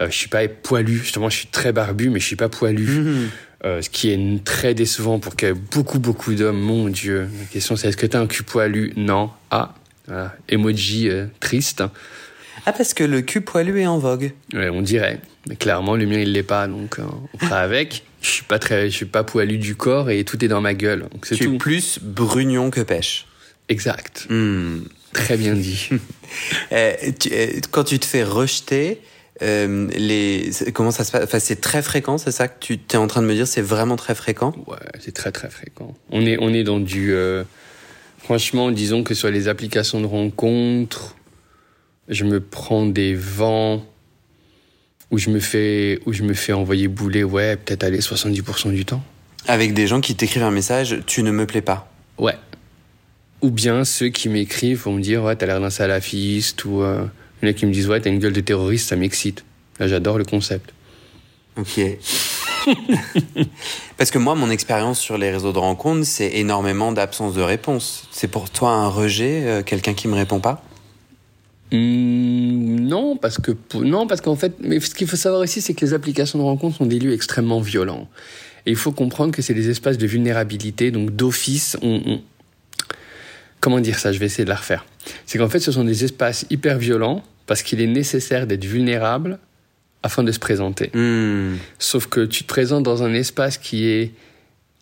euh, je suis pas poilu. Justement, je suis très barbu, mais je suis pas poilu. Euh, ce qui est très décevant pour que beaucoup beaucoup d'hommes. Mon Dieu, la question c'est est-ce que tu as un cul poilu? Non. Ah, emoji euh, triste. Ah, parce que le cul poilu est en vogue. Ouais, on dirait. Mais clairement, le mien, il l'est pas, donc euh, on fera avec. Je suis pas très, je suis pas poilu du corps et tout est dans ma gueule. Donc c'est tu es plus brugnon que pêche. Exact. Hmm. Très bien dit. Eh, eh, quand tu te fais rejeter, euh, les, comment ça se passe? Enfin, C'est très fréquent, c'est ça que tu es en train de me dire C'est vraiment très fréquent? Ouais, c'est très très fréquent. On est, on est dans du. Franchement, disons que sur les applications de rencontres, je me prends des vents où je me fais, où je me fais envoyer bouler, ouais, peut-être aller 70% du temps. Avec des gens qui t'écrivent un message, tu ne me plais pas. Ouais. Ou bien ceux qui m'écrivent vont me dire, ouais, t'as l'air d'un salafiste, ou euh, il y en a qui me disent, ouais, t'as une gueule de terroriste, ça m'excite. Là, j'adore le concept. Ok. Parce que moi, mon expérience sur les réseaux de rencontres, c'est énormément d'absence de réponse. C'est pour toi un rejet, euh, quelqu'un qui me répond pas? Mmh, Non, parce que non, parce qu'en fait, mais ce qu'il faut savoir aussi, c'est que les applications de rencontres sont des lieux extrêmement violents. Et il faut comprendre que c'est des espaces de vulnérabilité, donc d'office, comment dire ça? Je vais essayer de la refaire. C'est qu'en fait, ce sont des espaces hyper violents parce qu'il est nécessaire d'être vulnérable afin de se présenter. Hmm. Sauf que tu te présentes dans un espace qui est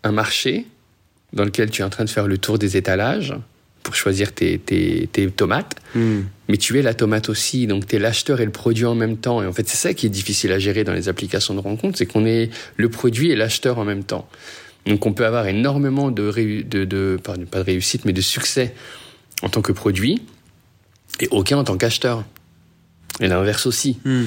un marché dans lequel tu es en train de faire le tour des étalages pour choisir tes, tes, tomates, hmm. mais tu es la tomate aussi, donc tu es l'acheteur et le produit en même temps. Et en fait, c'est ça qui est difficile à gérer dans les applications de rencontre, c'est qu'on est le produit et l'acheteur en même temps. Donc on peut avoir énormément de, de, de pas de réussite, mais de succès en tant que produit et aucun en tant qu'acheteur. Et l'inverse aussi. Hmm.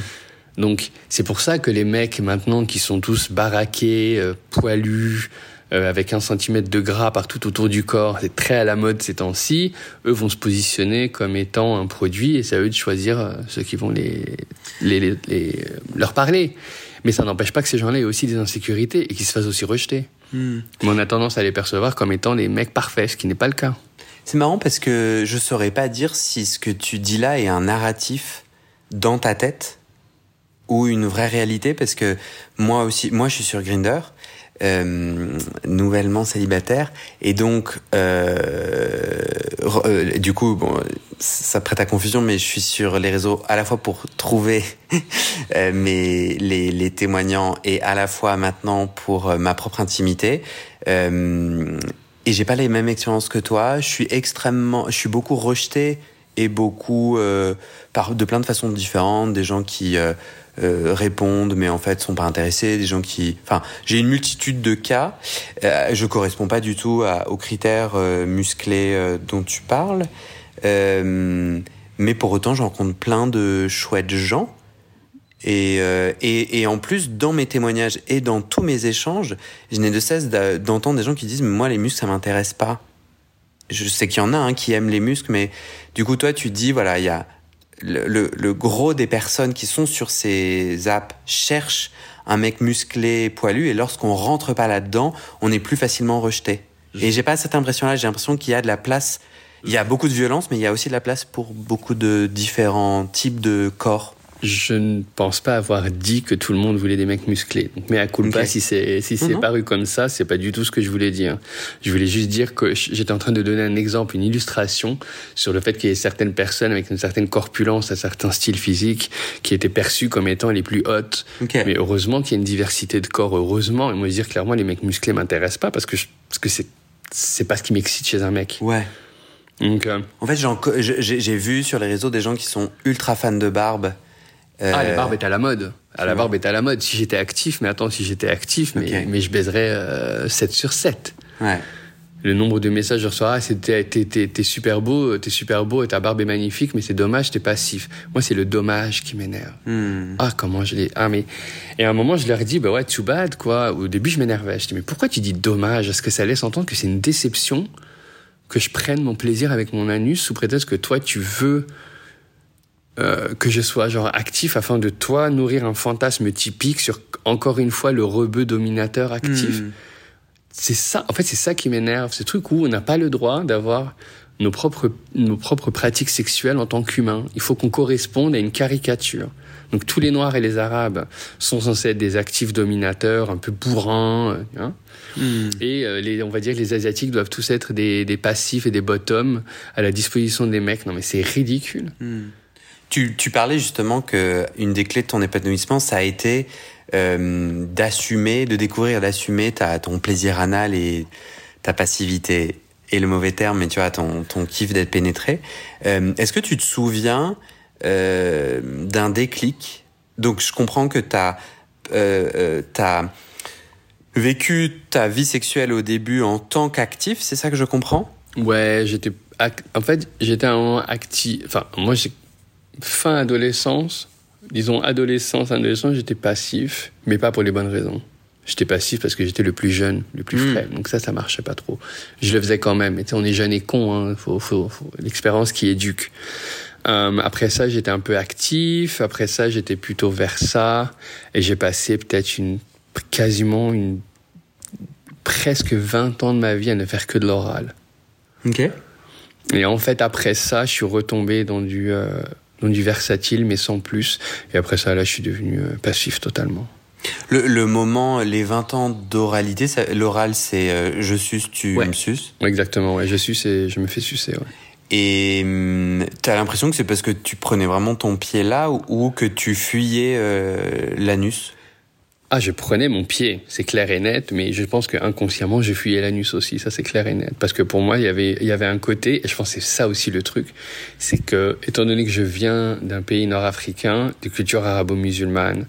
Donc c'est pour ça que les mecs maintenant qui sont tous baraqués, euh, poilus, euh, avec un centimètre de gras partout autour du corps, c'est très à la mode ces temps-ci, eux vont se positionner comme étant un produit et c'est à eux de choisir euh, ceux qui vont les, les, les, leur parler. Mais ça n'empêche pas que ces gens-là aient aussi des insécurités et qu'ils se fassent aussi rejeter. Hmm. Mais on a tendance à les percevoir comme étant des mecs parfaits, ce qui n'est pas le cas. C'est marrant parce que je saurais pas dire si ce que tu dis là est un narratif dans ta tête ou une vraie réalité parce que moi aussi, moi je suis sur Grinder, euh, nouvellement célibataire et donc euh, euh, du coup bon ça prête à confusion mais je suis sur les réseaux à la fois pour trouver euh, mes les, les témoignants et à la fois maintenant pour euh, ma propre intimité et j'ai pas les mêmes expériences que toi. Je suis extrêmement je suis beaucoup rejeté et beaucoup par de plein de façons différentes des gens qui euh, répondent mais en fait sont pas intéressés, des gens qui, enfin, j'ai une multitude de cas. Euh, je corresponds pas du tout aux critères euh, musclés euh, dont tu parles, mais pour autant, j'en rencontre plein de chouettes gens. Et, et, et, en plus, dans mes témoignages et dans tous mes échanges, je n'ai de cesse d'entendre des gens qui disent mais moi les muscles ça m'intéresse pas. Je sais qu'il y en a un qui aiment les muscles, mais du coup toi tu dis voilà il y a le, gros des personnes qui sont sur ces apps cherchent un mec musclé, poilu, et lorsqu'on rentre pas là-dedans, on est plus facilement rejeté. Et j'ai pas cette impression-là. J'ai l'impression qu'il y a de la place. Il y a beaucoup de violence, mais il y a aussi de la place pour beaucoup de différents types de corps. Je ne pense pas avoir dit que tout le monde voulait des mecs musclés. Mais à culpa, pas si c'est si c'est paru comme ça, c'est pas du tout ce que je voulais dire. Je voulais juste dire que j'étais en train de donner un exemple, une illustration sur le fait qu'il y ait certaines personnes avec une certaine corpulence, un certain style physique, qui étaient perçues comme étant les plus hautes. Mais heureusement qu'il y a une diversité de corps, heureusement. Et moi, je dire clairement, les mecs musclés m'intéressent pas parce que parce que c'est c'est pas ce qui m'excite chez un mec. Ouais. Euh, En fait, j'ai vu sur les réseaux des gens qui sont ultra fans de barbe ah, la barbe est à la mode. Ah, la barbe est à la mode. Si j'étais actif, mais attends, si j'étais actif, mais, mais je baiserais 7 euh, sur 7. Ouais. le nombre de messages que je reçois, ah, t'es super beau, t'es super beau, ta barbe est magnifique, mais c'est dommage, t'es passif. Moi, c'est le dommage qui m'énerve. Hmm. Ah, comment je l'ai, ah, mais, et à un moment, je leur dit, bah ouais, too bad, quoi. Au début, je m'énervais. Je dis, mais pourquoi tu dis dommage? Est-ce que ça laisse entendre que c'est une déception que je prenne mon plaisir avec mon anus sous prétexte que toi, tu veux, euh, que je sois genre actif afin de toi nourrir un fantasme typique sur encore une fois le rebeu dominateur actif. Hmm c'est ça, en fait, c'est ça qui m'énerve, ce truc où on n'a pas le droit d'avoir nos propres, nos propres pratiques sexuelles en tant qu'humains. Il faut qu'on corresponde à une caricature. Donc tous les Noirs et les Arabes sont censés être des actifs dominateurs, un peu bourrins, hein. hmm. et euh, les, on va dire que les Asiatiques doivent tous être des, des, passifs et des bottoms à la disposition des mecs. Non mais c'est ridicule. Hmm. Tu, parlais justement que une des clés de ton épanouissement, ça a été euh, d'assumer, de découvrir, d'assumer ton plaisir anal et ta passivité et le mauvais terme, mais tu vois, ton, ton kiff d'être pénétré. Euh, est-ce que tu te souviens euh, d'un déclic? Donc, je comprends que tu as, as, vécu ta vie sexuelle au début en tant qu'actif, c'est ça que je comprends? Ouais, j'étais. En fait, j'étais un actif. Enfin, moi, j'ai fin adolescence, disons, adolescence, adolescence, j'étais passif, mais pas pour les bonnes raisons. J'étais passif parce que j'étais le plus jeune, le plus frais. Donc ça, ça marchait pas trop. Je le faisais quand même. Et on est jeune et con. Hein. Faut, faut, faut l'expérience qui éduque. Euh, après ça, j'étais un peu actif. Après ça, j'étais plutôt vers ça. Et j'ai passé peut-être une, quasiment une, presque 20 ans de ma vie à ne faire que de l'oral. Ok. Et en fait, après ça, je suis retombé dans du, euh, du versatile, mais sans plus. Et après ça, là, je suis devenu euh, passif totalement. Le, moment, les 20 ans d'oralité, l'oral, c'est euh, je suce, tu me suces Exactement, ouais. Je suce et je me fais sucer, ouais. Et hum, tu as l'impression que c'est parce que tu prenais vraiment ton pied là ou, que tu fuyais euh, l'anus? Ah, je prenais mon pied, c'est clair et net, mais je pense que inconsciemment, je fuyais l'anus aussi, ça c'est clair et net. Parce que pour moi, il y avait, il y avait un côté, et je pense que c'est ça aussi le truc, c'est que, étant donné que je viens d'un pays nord-africain, de culture arabo-musulmane,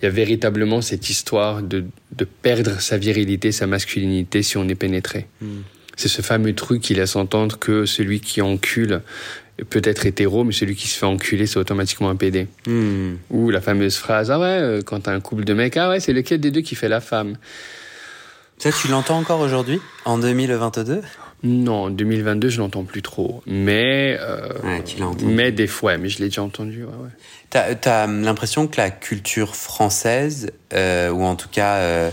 il y a véritablement cette histoire de, de perdre sa virilité, sa masculinité si on est pénétré. Hmm. C'est ce fameux truc qui laisse entendre que celui qui encule peut-être hétéro, mais celui qui se fait enculer, c'est automatiquement un PD. Hmm. Ou la fameuse phrase, ah ouais, euh, quand t'as un couple de mecs, ah ouais, c'est lequel des deux qui fait la femme? Ça, tu l'entends encore aujourd'hui, en 2022 Non, en 2022, je l'entends plus trop. Mais, euh, mais des fois, mais je l'ai déjà entendu. Ouais, ouais. T'as as, l'impression que la culture française, euh, ou en tout cas, euh,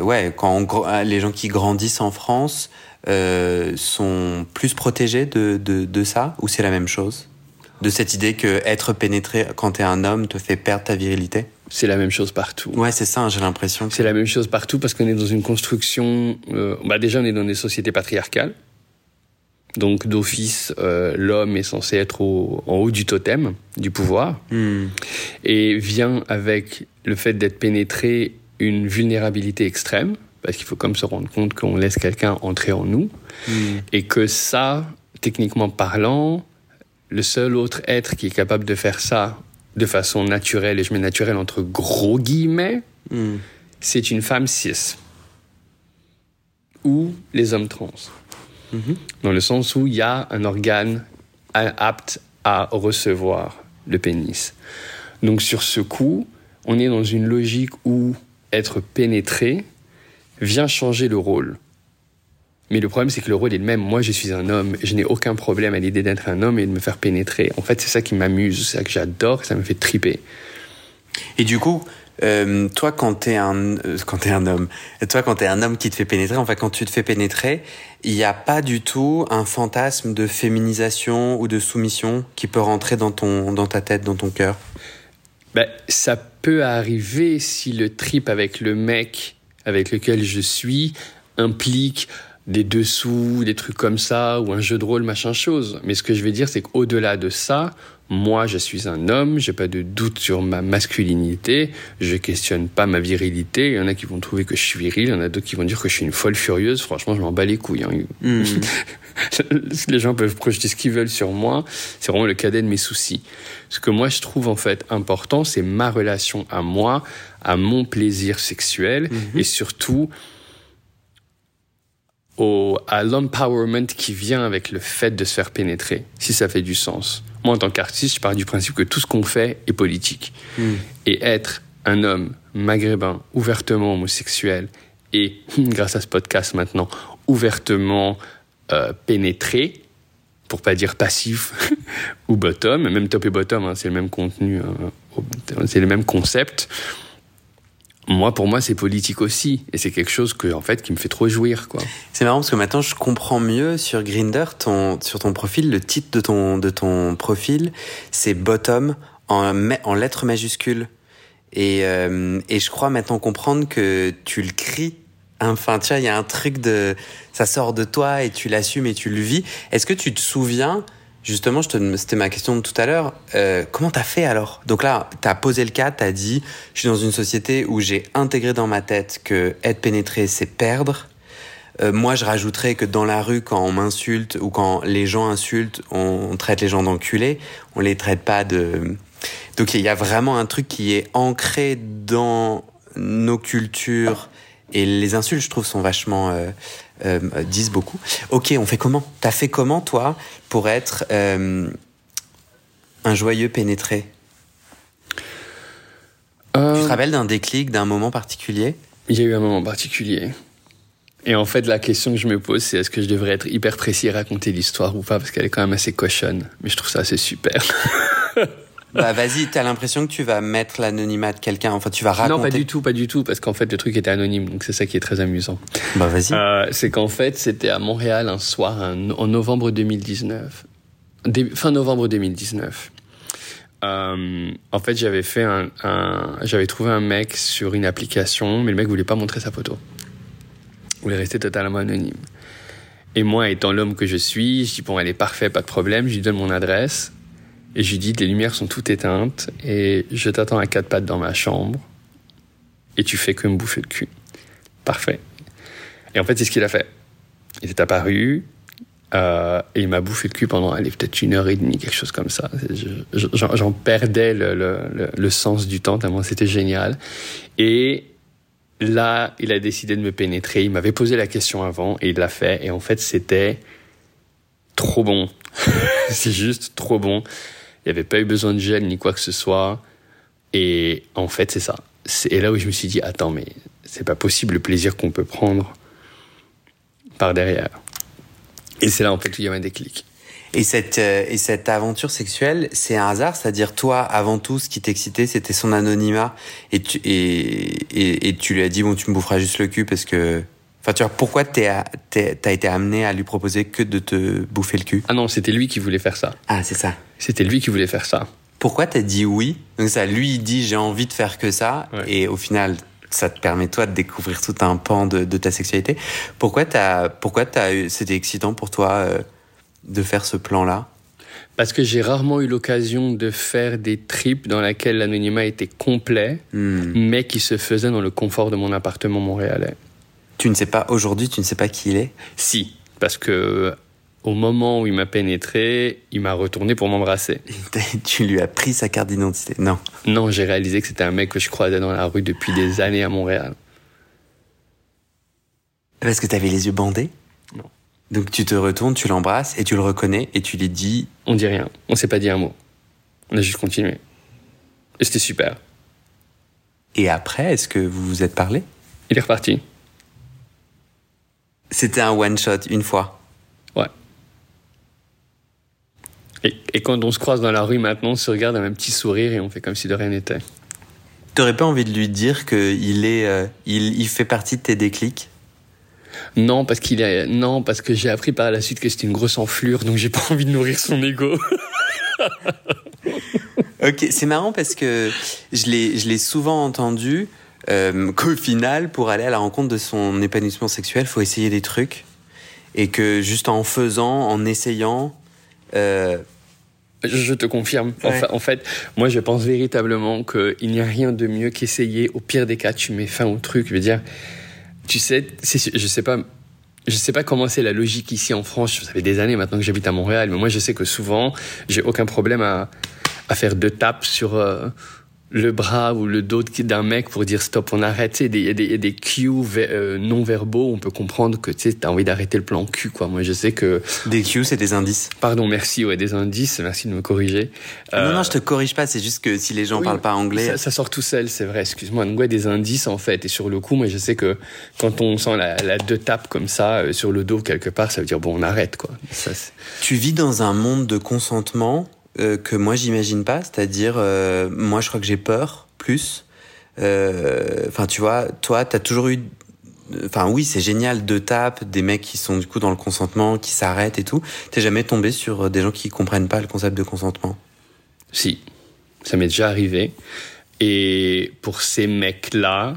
ouais, quand les gens qui grandissent en France, euh, sont plus protégés de, de, de ça ou c'est la même chose? De cette idée que être pénétré quand t'es un homme te fait perdre ta virilité? C'est la même chose partout. Ouais, c'est ça, j'ai l'impression. C'est la même chose partout parce qu'on est dans une construction. Euh, bah déjà, on est dans des sociétés patriarcales. Donc, d'office, euh, l'homme est censé être au, en haut du totem du pouvoir. Hmm. Et vient avec le fait d'être pénétré une vulnérabilité extrême parce qu'il faut comme se rendre compte qu'on laisse quelqu'un entrer en nous, hmm. et que ça, techniquement parlant, le seul autre être qui est capable de faire ça de façon naturelle, et je mets naturelle entre gros guillemets, hmm. c'est une femme cis ou les hommes trans. Mm-hmm. Dans le sens où il y a un organe apte à recevoir le pénis. Donc sur ce coup, on est dans une logique où être pénétré, vient changer le rôle. Mais le problème, c'est que le rôle est le même. Moi, je suis un homme. Je n'ai aucun problème à l'idée d'être un homme et de me faire pénétrer. En fait, c'est ça qui m'amuse, c'est ça que j'adore, ça me fait triper. Et du coup, euh, toi, quand t'es un, euh, quand t'es un homme, toi, quand t'es un homme qui te fait pénétrer, enfin, quand tu te fais pénétrer, il n'y a pas du tout un fantasme de féminisation ou de soumission qui peut rentrer dans ton, dans ta tête, dans ton cœur? Ben, ça peut arriver si le trip avec le mec avec lequel je suis implique des dessous, des trucs comme ça, ou un jeu de rôle, machin chose. Mais ce que je veux dire, c'est qu'au-delà de ça, moi, je suis un homme, j'ai pas de doute sur ma masculinité, je questionne pas ma virilité. Il y en a qui vont trouver que je suis viril, il y en a d'autres qui vont dire que je suis une folle furieuse. Franchement, je m'en bats les couilles. Hein. Hmm. les gens peuvent projeter ce qu'ils veulent sur moi. C'est vraiment le cadet de mes soucis. Ce que moi, je trouve en fait important, c'est ma relation à moi, à mon plaisir sexuel, mhm. et surtout au, à l'empowerment qui vient avec le fait de se faire pénétrer, si ça fait du sens. Moi, en tant qu'artiste, je pars du principe que tout ce qu'on fait est politique. Hmm. Et être un homme maghrébin, ouvertement homosexuel, et, grâce à ce podcast maintenant, ouvertement euh, pénétré, pour pas dire passif ou bottom, même top et bottom, hein, c'est le même contenu, hein, c'est le même concept moi, pour moi, c'est politique aussi, et c'est quelque chose que, en fait, qui me fait trop jouir, quoi. C'est marrant parce que maintenant, je comprends mieux sur Grinder, sur ton profil, le titre de ton de ton profil, c'est bottom en, en lettres majuscules, et euh, et je crois maintenant comprendre que tu le cries. Enfin, tiens, il y a un truc de, ça sort de toi et tu l'assumes et tu le vis. Est-ce que tu te souviens Justement, c'était ma question de tout à l'heure. Euh, comment t'as fait alors? Donc là, t'as posé le cas, t'as dit, je suis dans une société où j'ai intégré dans ma tête que être pénétré, c'est perdre. Euh, moi, je rajouterais que dans la rue, quand on m'insulte ou quand les gens insultent, on, traite les gens d'enculés. On les traite pas de. Donc il y a vraiment un truc qui est ancré dans nos cultures. Et les insultes, je trouve, sont vachement euh, euh, disent beaucoup. Ok, on fait comment? T'as fait comment, toi, pour être euh, un joyeux pénétré? Tu te rappelles d'un déclic, d'un moment particulier? Il y a eu un moment particulier. Et en fait, la question que je me pose, c'est est-ce que je devrais être hyper précis et raconter l'histoire ou pas Parce qu'elle est quand même assez cochonne. Mais je trouve ça assez super. Bah vas-y, t'as l'impression que tu vas mettre l'anonymat de quelqu'un, enfin tu vas raconter. Non, pas du tout, pas du tout, parce qu'en fait le truc était anonyme, donc c'est ça qui est très amusant. Bah vas-y. Euh, c'est qu'en fait c'était à Montréal un soir en novembre 2019, fin novembre 2019. Euh, en fait j'avais fait un, un j'avais trouvé un mec sur une application, mais le mec voulait pas montrer sa photo. Il voulait rester totalement anonyme. Et moi, étant l'homme que je suis, je dis bon, elle est parfait, pas de problème. Je lui donne mon adresse. Et je lui dis, les lumières sont toutes éteintes et je t'attends à quatre pattes dans ma chambre et tu fais que me bouffer le cul. Parfait. Et en fait, c'est ce qu'il a fait. Il est apparu euh, et il m'a bouffé le cul pendant peut-être une heure et demie, quelque chose comme ça. J'en perdais le, le, le, sens du temps tellement c'était génial. Et là, il a décidé de me pénétrer. Il m'avait posé la question avant et il l'a fait. Et en fait, c'était trop bon. c'est juste trop bon. Il n'y avait pas eu besoin de gel ni quoi que ce soit. Et en fait, c'est ça. Et là où je me suis dit, attends, mais c'est pas possible le plaisir qu'on peut prendre par derrière. Et c'est là en fait où il y a un déclic. Et cette, euh, et cette aventure sexuelle, c'est un hasard, c'est-à-dire toi, avant tout, ce qui t'excitait, c'était son anonymat, et et, et, tu lui as dit, bon, tu me boufferas juste le cul parce que Enfin, tu vois, pourquoi t'as été amené à lui proposer que de te bouffer le cul? Ah non, c'était lui qui voulait faire ça. Ah, c'est ça. C'était lui qui voulait faire ça. Pourquoi t'as dit oui? Donc ça, lui, il dit j'ai envie de faire que ça, et au final, ça te permet toi de découvrir tout un pan de, ta sexualité. Pourquoi t'as, pourquoi t'as, c'était excitant pour toi euh, de faire ce plan-là? Parce que j'ai rarement eu l'occasion de faire des trips dans lesquels l'anonymat était complet, hmm. mais qui se faisaient dans le confort de mon appartement montréalais. Tu ne sais pas, aujourd'hui, tu ne sais pas qui il est Si, parce que au moment où il m'a pénétré, il m'a retourné pour m'embrasser. tu lui as pris sa carte d'identité Non. Non, j'ai réalisé que c'était un mec que je croisais dans la rue depuis des années à Montréal. Parce que tu avais les yeux bandés Non. Donc tu te retournes, tu l'embrasses et tu le reconnais et tu lui dis. On dit rien. On s'est pas dit un mot. On a juste continué. Et c'était super. Et après, est-ce que vous vous êtes parlé? Il est reparti. C'était un one shot une fois. Ouais. Et, quand on se croise dans la rue maintenant, on se regarde avec un petit sourire et on fait comme si de rien n'était. T'aurais pas envie de lui dire qu'il est, euh, il, il fait partie de tes déclics? Non, parce qu'il est, non, parce que j'ai appris par la suite que c'était une grosse enflure, donc j'ai pas envie de nourrir son ego. ok, c'est marrant parce que je l'ai, je l'ai souvent entendu euh, qu'au final, pour aller à la rencontre de son épanouissement sexuel, faut essayer des trucs. Et que juste en faisant, en essayant. Euh... Je te confirme. En, fait, moi, je pense véritablement qu'il n'y a rien de mieux qu'essayer. Au pire des cas, tu mets fin au truc. Je veux dire, tu sais, je sais pas. Je sais pas comment c'est la logique ici en France. Ça fait des années maintenant que j'habite à Montréal, mais moi je sais que souvent j'ai aucun problème à, à faire deux tapes sur euh, le bras ou le dos d'un mec pour dire stop, on arrête. Il y, a des, des cues euh, non verbaux, on peut comprendre que tu as envie d'arrêter le plan cul. Quoi. Moi, je sais que des cues, c'est des indices. Pardon, merci. Ouais, des indices. Merci de me corriger. Non, non, je te corrige pas. C'est juste que si les gens parlent pas anglais, ça, sort tout seul, c'est vrai. Excuse-moi. Donc ouais, des indices en fait. Et sur le coup, moi, je sais que quand on sent la, la deux tapes comme ça euh, sur le dos quelque part, ça veut dire bon, on arrête quoi. Ça, tu vis dans un monde de consentement euh, que moi j'imagine pas, c'est-à-dire euh, moi je crois que j'ai peur plus. Euh, enfin tu vois, toi t'as toujours eu, enfin oui c'est génial deux tapes, des mecs qui sont du coup dans le consentement, qui s'arrêtent et tout. T'es jamais tombé sur des gens qui comprennent pas le concept de consentement? Si, ça m'est déjà arrivé. Et pour ces mecs-là,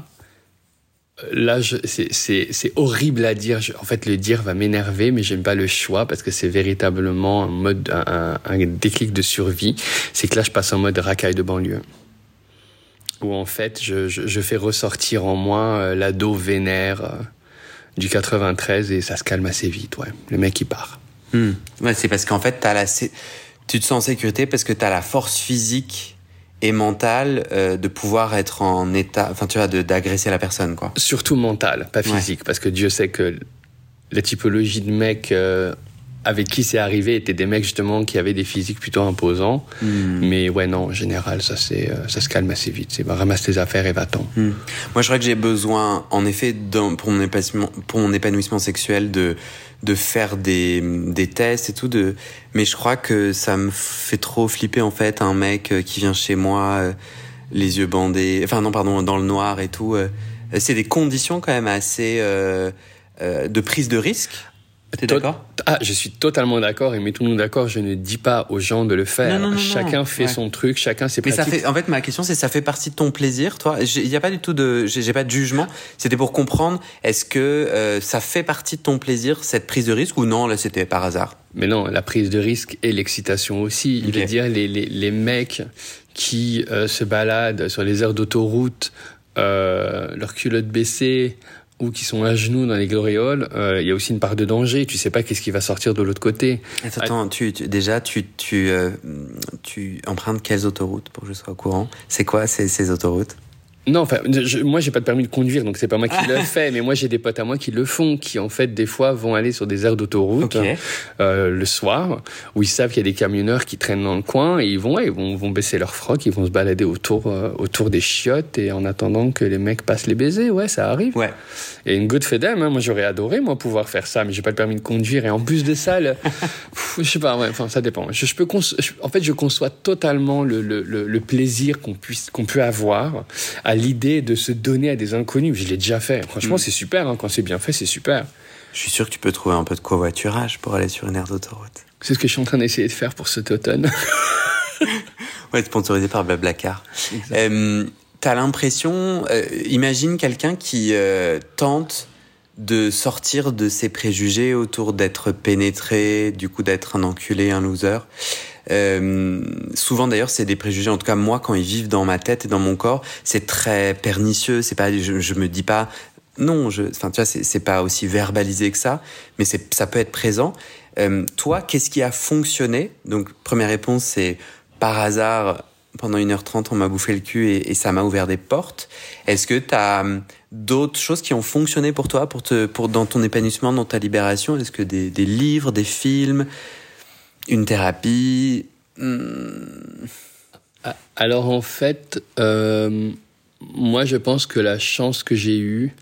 là, c'est horrible à dire. en fait, le dire va m'énerver, mais j'aime pas le choix parce que c'est véritablement un mode, un, déclic de survie. C'est que là, je passe en mode racaille de banlieue. Où en fait, je, fais ressortir en moi euh, l'ado vénère euh, du 93 et ça se calme assez vite, ouais. Le mec, il part. Hmm. Ouais, c'est parce qu'en fait, as la, tu te sens en sécurité parce que tu as la force physique et mental euh, de pouvoir être en état, enfin tu vois, d'agresser la personne quoi. Surtout mental, pas physique, parce que Dieu sait que la typologie de mecs euh, avec qui c'est arrivé étaient des mecs justement qui avaient des physiques plutôt imposants. Hmm. Mais ouais non, en général ça c'est euh, ça se calme assez vite. C'est bah, ramasse tes affaires et va-t'en. Hmm. Moi je crois que j'ai besoin, en effet, pour mon épanouissement, pour mon épanouissement sexuel de de faire des, des tests et tout de mais je crois que ça me fait trop flipper en fait un mec euh, qui vient chez moi euh, les yeux bandés enfin non pardon dans le noir et tout euh, c'est des conditions quand même assez de prise de risque T'es d'accord? Ah, je suis totalement d'accord et mettons-nous d'accord. Je ne dis pas aux gens de le faire. chacun fait son truc, chacun ses Mais ça fait. En fait, ma question c'est, ça fait partie de ton plaisir, toi? Il n'y a pas du tout de, j'ai pas de jugement. C'était pour comprendre. Est-ce que euh, ça fait partie de ton plaisir cette prise de risque ou non Là, c'était par hasard? Mais non, la prise de risque et l'excitation aussi. Il veut dire les, les, les mecs qui euh, se baladent sur les aires d'autoroute, euh, leur culotte baissée ou qui sont à genoux dans les glorioles, euh, il y a aussi une part de danger. Tu sais pas qu'est-ce qui va sortir de l'autre côté. Attends, attends tu, déjà, tu, tu, euh, tu empruntes quelles autoroutes pour que je sois au courant? C'est quoi ces autoroutes? Non, enfin, je, moi j'ai pas de permis de conduire, donc c'est pas moi qui le fais, mais moi j'ai des potes à moi qui le font, qui en fait des fois vont aller sur des aires d'autoroute euh, le soir, où ils savent qu'il y a des camionneurs qui traînent dans le coin et ils vont, ils vont, vont baisser leur froc, ils vont se balader autour, euh, autour des chiottes et en attendant que les mecs passent les baisers, ouais, ça arrive. Ouais. Et une good them, hein, moi j'aurais adoré moi pouvoir faire ça, mais j'ai pas le permis de conduire et en plus de ça, je sais pas, ouais, enfin ça dépend. Je, je peux, en fait, je conçois totalement le, le, le, plaisir qu'on puisse, qu'on peut avoir à l'idée de se donner à des inconnus. Je l'ai déjà fait. Franchement, mm. c'est super. Hein. Quand c'est bien fait, c'est super. Je suis sûr que tu peux trouver un peu de covoiturage pour aller sur une aire d'autoroute. C'est ce que je suis en train d'essayer de faire pour cet automne. ouais, sponsorisé par Blablacar. Euh, T'as l'impression, euh, imagine quelqu'un qui euh, tente de sortir de ses préjugés autour d'être pénétré, du coup d'être un enculé, un loser. Euh, souvent d'ailleurs, c'est des préjugés. En tout cas, moi, quand ils vivent dans ma tête et dans mon corps, c'est très pernicieux. C'est pas, je, je me dis pas, non, je, enfin, tu vois, c'est pas aussi verbalisé que ça, mais c'est, ça peut être présent. Euh, toi, qu'est-ce qui a fonctionné? Donc, première réponse, c'est par hasard. Pendant 1h30, on m'a bouffé le cul et, ça m'a ouvert des portes. Est-ce que tu as hum, d'autres choses qui ont fonctionné pour toi, pour te, pour dans ton épanouissement, dans ta libération? Est-ce que des, des livres, des films, une thérapie? Hmm. Alors en fait, euh, moi je pense que la chance que j'ai eue,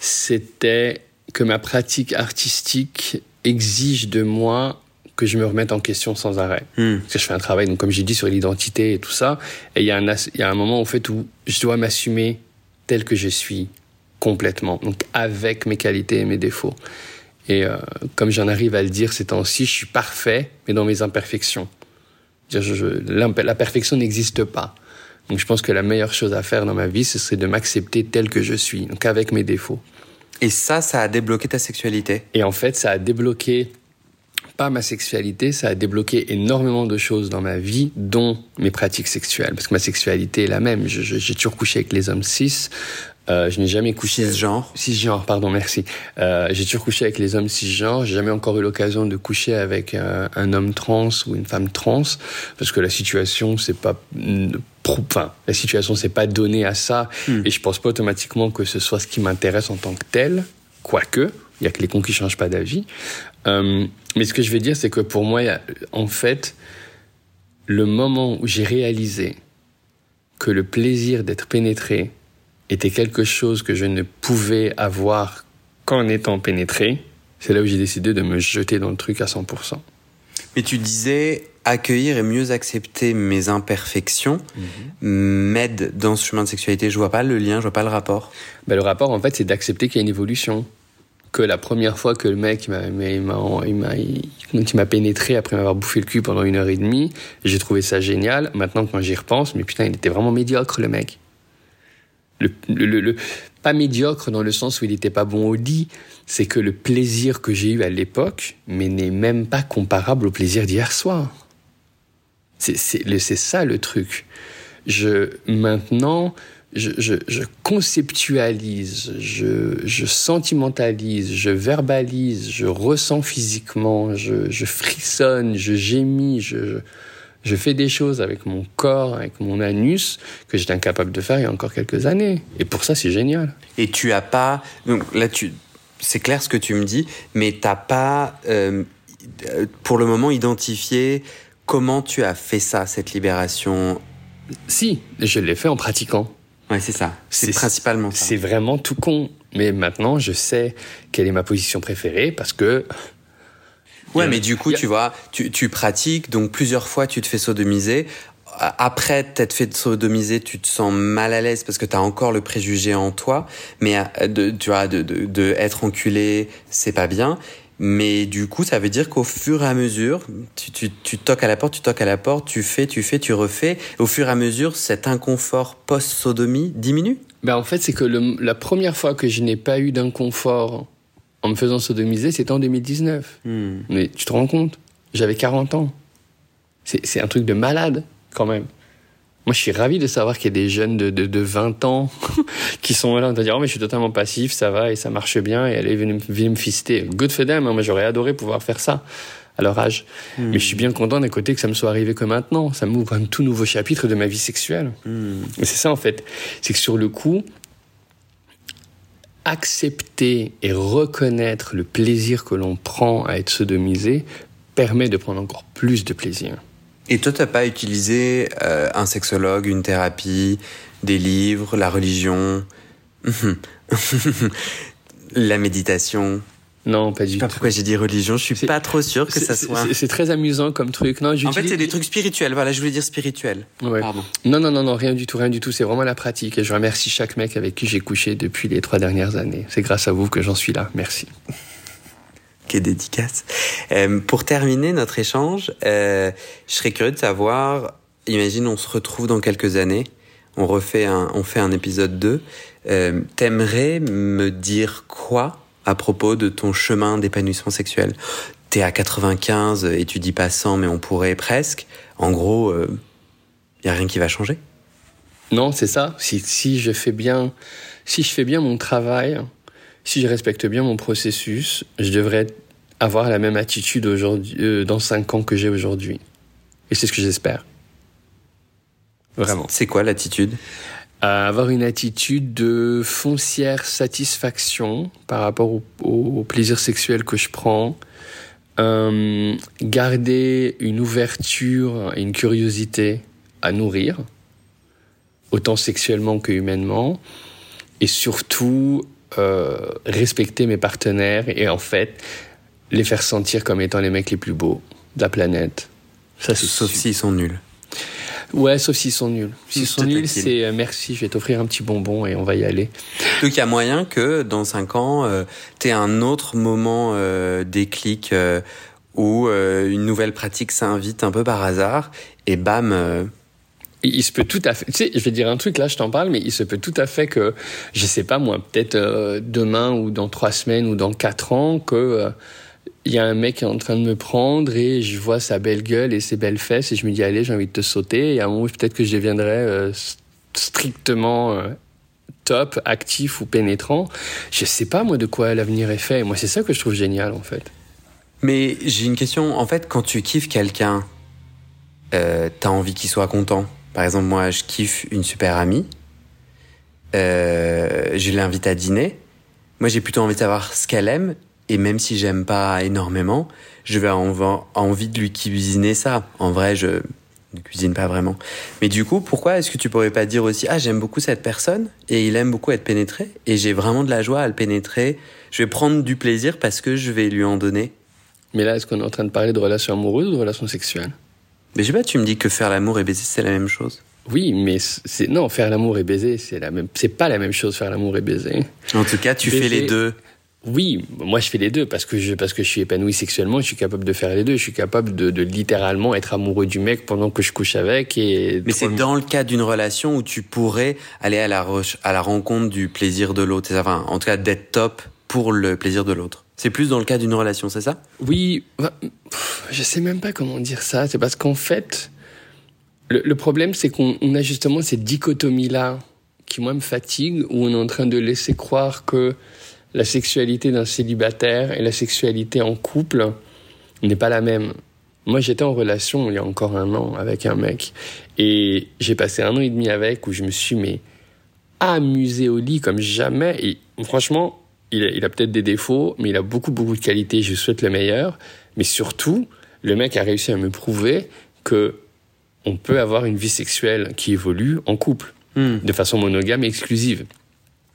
c'était que ma pratique artistique exige de moi que je me remette en question sans arrêt. Hmm. Parce que je fais un travail, donc comme j'ai dit, sur l'identité et tout ça. Et il y, a un, il y a un moment en fait où je dois m'assumer tel que je suis complètement, donc avec mes qualités et mes défauts. Et euh, comme j'en arrive à le dire ces temps-ci, je suis parfait, mais dans mes imperfections. la perfection n'existe pas. Donc je pense que la meilleure chose à faire dans ma vie, ce serait de m'accepter tel que je suis, donc avec mes défauts. Et ça, ça a débloqué ta sexualité? Et en fait, ça a débloqué pas ma sexualité, ça a débloqué énormément de choses dans ma vie, dont mes pratiques sexuelles. Parce que ma sexualité est la même. J'ai toujours couché avec les hommes cis. Euh, je n'ai jamais couché. Cisgenre. Cisgenre, pardon, merci. Euh, j'ai toujours couché avec les hommes cisgenres. J'ai jamais encore eu l'occasion de coucher avec un, un, homme trans ou une femme trans, parce que la situation, c'est pas, enfin, la situation, c'est pas donné à ça, hmm. et je pense pas automatiquement que ce soit ce qui m'intéresse en tant que tel, quoique. Il y a que les cons qui changent pas d'avis. Euh, mais ce que je vais dire, c'est que pour moi, en fait, le moment où j'ai réalisé que le plaisir d'être pénétré était quelque chose que je ne pouvais avoir qu'en étant pénétré, c'est là où j'ai décidé de me jeter dans le truc à 100%. Mais tu disais accueillir et mieux accepter mes imperfections mhm. m'aide dans ce chemin de sexualité. Je vois pas le lien, je vois pas le rapport. Ben, le rapport, en fait, c'est d'accepter qu'il y a une évolution. Que la première fois que le mec m'a m'a pénétré après m'avoir bouffé le cul pendant une heure et demie, j'ai trouvé ça génial. Maintenant, quand j'y repense, mais putain, il était vraiment médiocre le mec le, pas médiocre dans le sens où il n'était pas bon au lit, c'est que le plaisir que j'ai eu à l'époque, mais n'est même pas comparable au plaisir d'hier soir. C'est ça le truc. Je maintenant, je, conceptualise, je, je, sentimentalise, je verbalise, je ressens physiquement, je, je frissonne, je gémis, je, je fais des choses avec mon corps, avec mon anus, que j'étais incapable de faire il y a encore quelques années. Et pour ça, c'est génial. Et tu as pas. Donc là, tu... c'est clair ce que tu me dis, mais t'as pas, euh, pour le moment, identifié comment tu as fait ça, cette libération? Si, je l'ai fait en pratiquant. Ouais, c'est ça. C'est principalement ça. C'est vraiment tout con. Mais maintenant, je sais quelle est ma position préférée parce que Ouais, mais du coup, tu vois, tu, tu pratiques, donc plusieurs fois tu te fais sodomiser. Après t'être fait sodomiser, tu te sens mal à l'aise parce que tu as encore le préjugé en toi. Mais euh, de, tu vois, de, de, de être enculé, c'est pas bien. Mais du coup, ça veut dire qu'au fur et à mesure, tu, tu, tu, toques à la porte, tu toques à la porte, tu fais, tu fais, tu refais. Au fur et à mesure, cet inconfort post-sodomie diminue? Ben En fait, c'est que le, la première fois que je n'ai pas eu d'inconfort en me faisant sodomiser, c'était en 2019. Hmm. Mais tu te rends compte? J'avais 40 ans. C'est un truc de malade, quand même. Moi, je suis ravi de savoir qu'il y a des jeunes de, de, de 20 ans qui sont là, on va dire, oh, mais je suis totalement passif, ça va, et ça marche bien, et allez, venez, me fister. Good for them, hein. moi, j'aurais adoré pouvoir faire ça à leur âge. Hmm. Mais je suis bien content d'un côté que ça me soit arrivé que maintenant. Ça m'ouvre un tout nouveau chapitre de ma vie sexuelle. Hmm. Et c'est ça, en fait. C'est que sur le coup, accepter et reconnaître le plaisir que l'on prend à être sodomisé permet de prendre encore plus de plaisir. Et toi, t'as pas utilisé euh, un sexologue, une thérapie, des livres, la religion, la méditation? Non, pas du tout. Pourquoi j'ai dit religion Je suis pas trop sûr que ça soit. C'est très amusant comme truc. Non, en fait, c'est des trucs spirituels. Voilà, je voulais dire spirituel. Pardon. Non, non, non, non, rien du tout, rien du tout. C'est vraiment la pratique. Et je remercie chaque mec avec qui j'ai couché depuis les trois dernières années. C'est grâce à vous que j'en suis là. Merci. Quelle dédicace. Euh, pour terminer notre échange, euh, je serais curieux de savoir. Imagine, on se retrouve dans quelques années. On refait un, on fait un épisode 2. Euh, T'aimerais me dire quoi à propos de ton chemin d'épanouissement sexuel. T'es à 95 et tu dis pas 100, mais on pourrait presque. En gros, il euh, y a rien qui va changer? Non, c'est ça. Si, si je fais bien, si je fais bien mon travail, si je respecte bien mon processus, je devrais avoir la même attitude aujourd'hui, euh, dans 5 ans que j'ai aujourd'hui. Et c'est ce que j'espère. Vraiment. C'est quoi l'attitude? À avoir une attitude de foncière satisfaction par rapport au, plaisir sexuel que je prends, euh, garder une ouverture et une curiosité à nourrir, autant sexuellement que humainement, et surtout euh, respecter mes partenaires et en fait les faire sentir comme étant les mecs les plus beaux de la planète. Ça, Sauf s'ils sont nuls. Ouais, sauf s'ils sont nuls. S'ils sont nuls, c'est euh, merci, je vais t'offrir un petit bonbon et on va y aller. Donc il y a moyen que dans 5 ans, euh, tu aies un autre moment euh, déclic euh, où une nouvelle pratique s'invite un peu par hasard et bam. Il se peut tout à fait. Tu sais, je vais dire un truc là, je t'en parle, mais il se peut tout à fait que, je sais pas moi, peut-être demain ou dans trois semaines ou dans quatre ans, que il y a un mec qui est en train de me prendre et je vois sa belle gueule et ses belles fesses et je me dis allez j'ai envie de te sauter et à un moment peut-être que je deviendrai euh, strictement euh, top, actif ou pénétrant, je sais pas moi de quoi l'avenir est fait. Moi, c'est ça que je trouve génial en fait. Mais j'ai une question. En fait, quand tu kiffes quelqu'un, euh, t'as envie qu'il soit content. Par exemple, moi, je kiffe une super amie. Euh, je l'invite à dîner. Moi, j'ai plutôt envie de savoir ce qu'elle aime. Et même si j'aime pas énormément, je vais avoir envie de lui cuisiner ça. En vrai, je ne cuisine pas vraiment. Mais du coup, pourquoi est-ce que tu pourrais pas dire aussi, ah, j'aime beaucoup cette personne et il aime beaucoup être pénétré et j'ai vraiment de la joie à le pénétrer. Je vais prendre du plaisir parce que je vais lui en donner. Mais là, est-ce qu'on est en train de parler de relations amoureuses ou de relations sexuelles? Mais je sais pas, tu me dis que faire l'amour et baiser, c'est la même chose. Oui, mais c'est non, faire l'amour et baiser, c'est la même, c'est pas la même chose faire l'amour et baiser. En tout cas, tu fais les deux. Oui, moi je fais les deux parce que je parce que je suis épanoui sexuellement, je suis capable de faire les deux. Je suis capable de, de littéralement être amoureux du mec pendant que je couche avec et. Mais c'est dans le cas d'une relation où tu pourrais aller à la à la rencontre du plaisir de l'autre. Enfin, en tout cas, d'être top pour le plaisir de l'autre. C'est plus dans le cas d'une relation, c'est ça? Oui, bah, je sais même pas comment dire ça. C'est parce qu'en fait, le, problème, c'est qu'on a justement cette dichotomie-là qui, moi, me fatigue, où on est en train de laisser croire que la sexualité d'un célibataire et la sexualité en couple n'est pas la même. Moi, j'étais en relation il y a encore un an avec un mec, et j'ai passé un an et demi avec, où je me suis mais amusé au lit comme jamais. Et franchement, il a, il a peut-être des défauts, mais il a beaucoup, beaucoup de qualités. Je souhaite le meilleur. Mais surtout, le mec a réussi à me prouver que on peut avoir une vie sexuelle qui évolue en couple, hmm. de façon monogame et exclusive.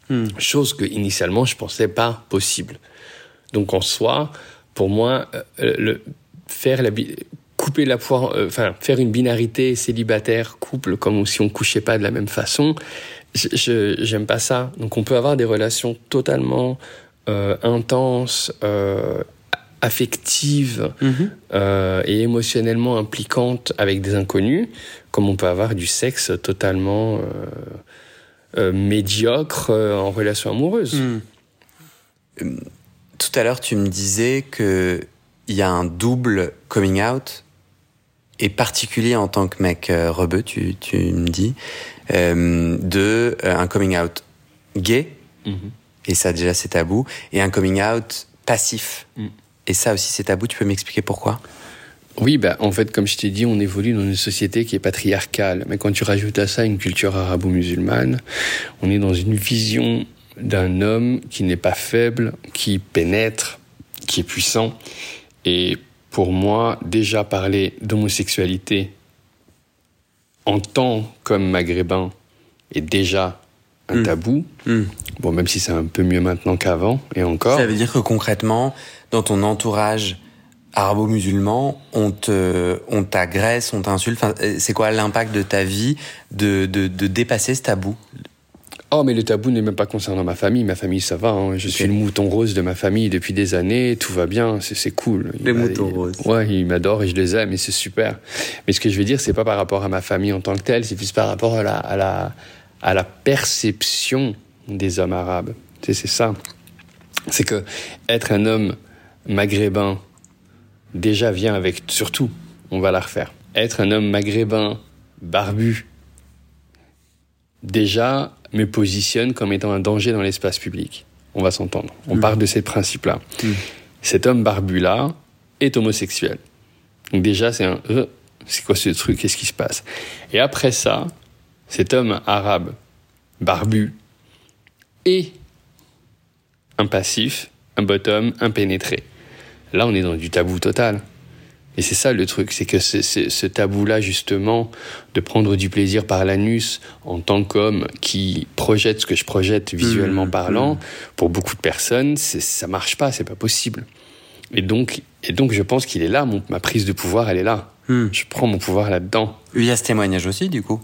Hmm. Chose que initialement je pensais pas possible. Donc en soi, pour moi, euh, le, faire la couper la poire, euh, enfin faire une binarité célibataire couple comme si on couchait pas de la même façon, je j'aime pas ça. Donc on peut avoir des relations totalement euh, intenses, euh, affective mhm. euh, et émotionnellement impliquante avec des inconnus, comme on peut avoir du sexe totalement médiocre en relation amoureuse. Mhm. Tout à l'heure, tu me disais que il y a un double coming out et particulier en tant que mec rebeu, tu, tu me dis, de un coming out gay, mhm. et ça déjà c'est tabou, et un coming out passif. Et ça aussi, c'est tabou. Tu peux m'expliquer pourquoi? Oui, bah, en fait, comme je t'ai dit, on évolue dans une société qui est patriarcale. Mais quand tu rajoutes à ça une culture arabo-musulmane, on est dans une vision d'un homme qui n'est pas faible, qui pénètre, qui est puissant. Et pour moi, déjà parler d'homosexualité en tant comme maghrébin est déjà un hmm. tabou. Hmm. Bon, même si c'est un peu mieux maintenant qu'avant, et encore. Ça veut dire que concrètement, dans ton entourage arabo-musulman, on te, on t'agresse, on t'insulte. c'est quoi l'impact de ta vie de, de, de dépasser ce tabou? Oh, mais le tabou n'est même pas concernant ma famille. Ma famille, ça va. Hein. Je suis le mouton rose de ma famille depuis des années. Tout va bien. C'est cool. Les moutons roses. Ouais, ils m'adorent et je les aime et c'est super. Mais ce que je veux dire, c'est pas par rapport à ma famille en tant que telle. C'est plus par rapport à la, à la, à la perception des hommes arabes. C'est ça. C'est que être un homme maghrébin déjà vient avec, surtout, on va la refaire, être un homme maghrébin barbu déjà me positionne comme étant un danger dans l'espace public. On va s'entendre. On mm. part de ces principes-là. Mm. Cet homme barbu-là est homosexuel. Donc déjà, c'est un... Euh, c'est quoi ce truc? Qu'est-ce qui se passe? Et après ça, cet homme arabe, barbu, est un passif, un bottom, un pénétré. Là, on est dans du tabou total. Et c'est ça le truc, c'est que ce tabou-là, justement, de prendre du plaisir par l'anus en tant qu'homme qui projette ce que je projette visuellement mmh, parlant, mmh. pour beaucoup de personnes, ça marche pas, c'est pas possible. Et donc, et donc je pense qu'il est là, ma prise de pouvoir, elle est là. Mmh. Je prends mon pouvoir là-dedans. Il y a ce témoignage aussi, du coup?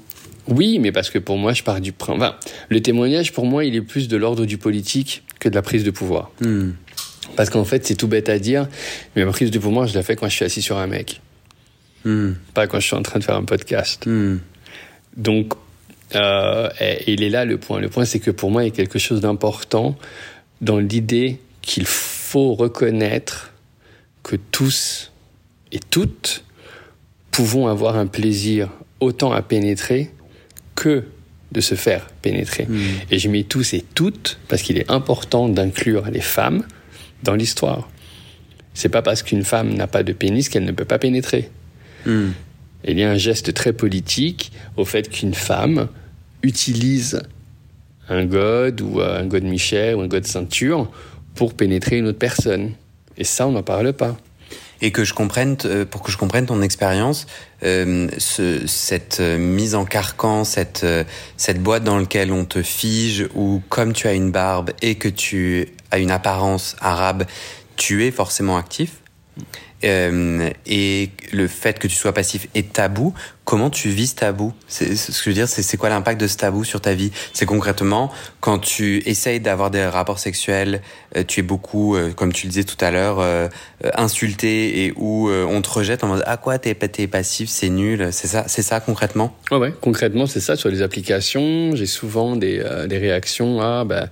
Oui, mais parce que pour moi, je pars du... Enfin, le témoignage, pour moi, il est plus de l'ordre du politique que de la prise de pouvoir. Parce qu'en fait, c'est tout bête à dire, mais ma prise de pouvoir, je la fais quand je suis assis sur un mec. Hmm. Pas quand je suis en train de faire un podcast. Hmm. Donc, euh, il est là le point. Le point, c'est que pour moi, il y a quelque chose d'important dans l'idée qu'il faut reconnaître que tous et toutes pouvons avoir un plaisir autant à pénétrer que de se faire pénétrer. Hmm. Et je mets tous et toutes parce qu'il est important d'inclure les femmes dans l'histoire. C'est pas parce qu'une femme n'a pas de pénis qu'elle ne peut pas pénétrer. Hmm. Il y a un geste très politique au fait qu'une femme utilise un god ou un god Michel ou un god ceinture pour pénétrer une autre personne. Et ça, on n'en parle pas et que je comprenne, euh, pour que je comprenne ton expérience, euh, ce, cette euh, mise en carcan, cette, cette boîte dans laquelle on te fige, ou comme tu as une barbe et que tu as une apparence arabe, tu es forcément actif. Euh, et le fait que tu sois passif est tabou, comment tu vis ce tabou? C'est, Ce que je veux dire, c'est, quoi l'impact de ce tabou sur ta vie? C'est concrètement, quand tu essayes d'avoir des rapports sexuels, euh, tu es beaucoup, euh, comme tu le disais tout à l'heure, insulté et où on te rejette en mode Ah quoi, t'es, t'es passif, c'est nul. C'est ça, c'est ça concrètement? Ouais, ouais, concrètement, c'est ça. Sur les applications, j'ai souvent des, des réactions Ah, ben,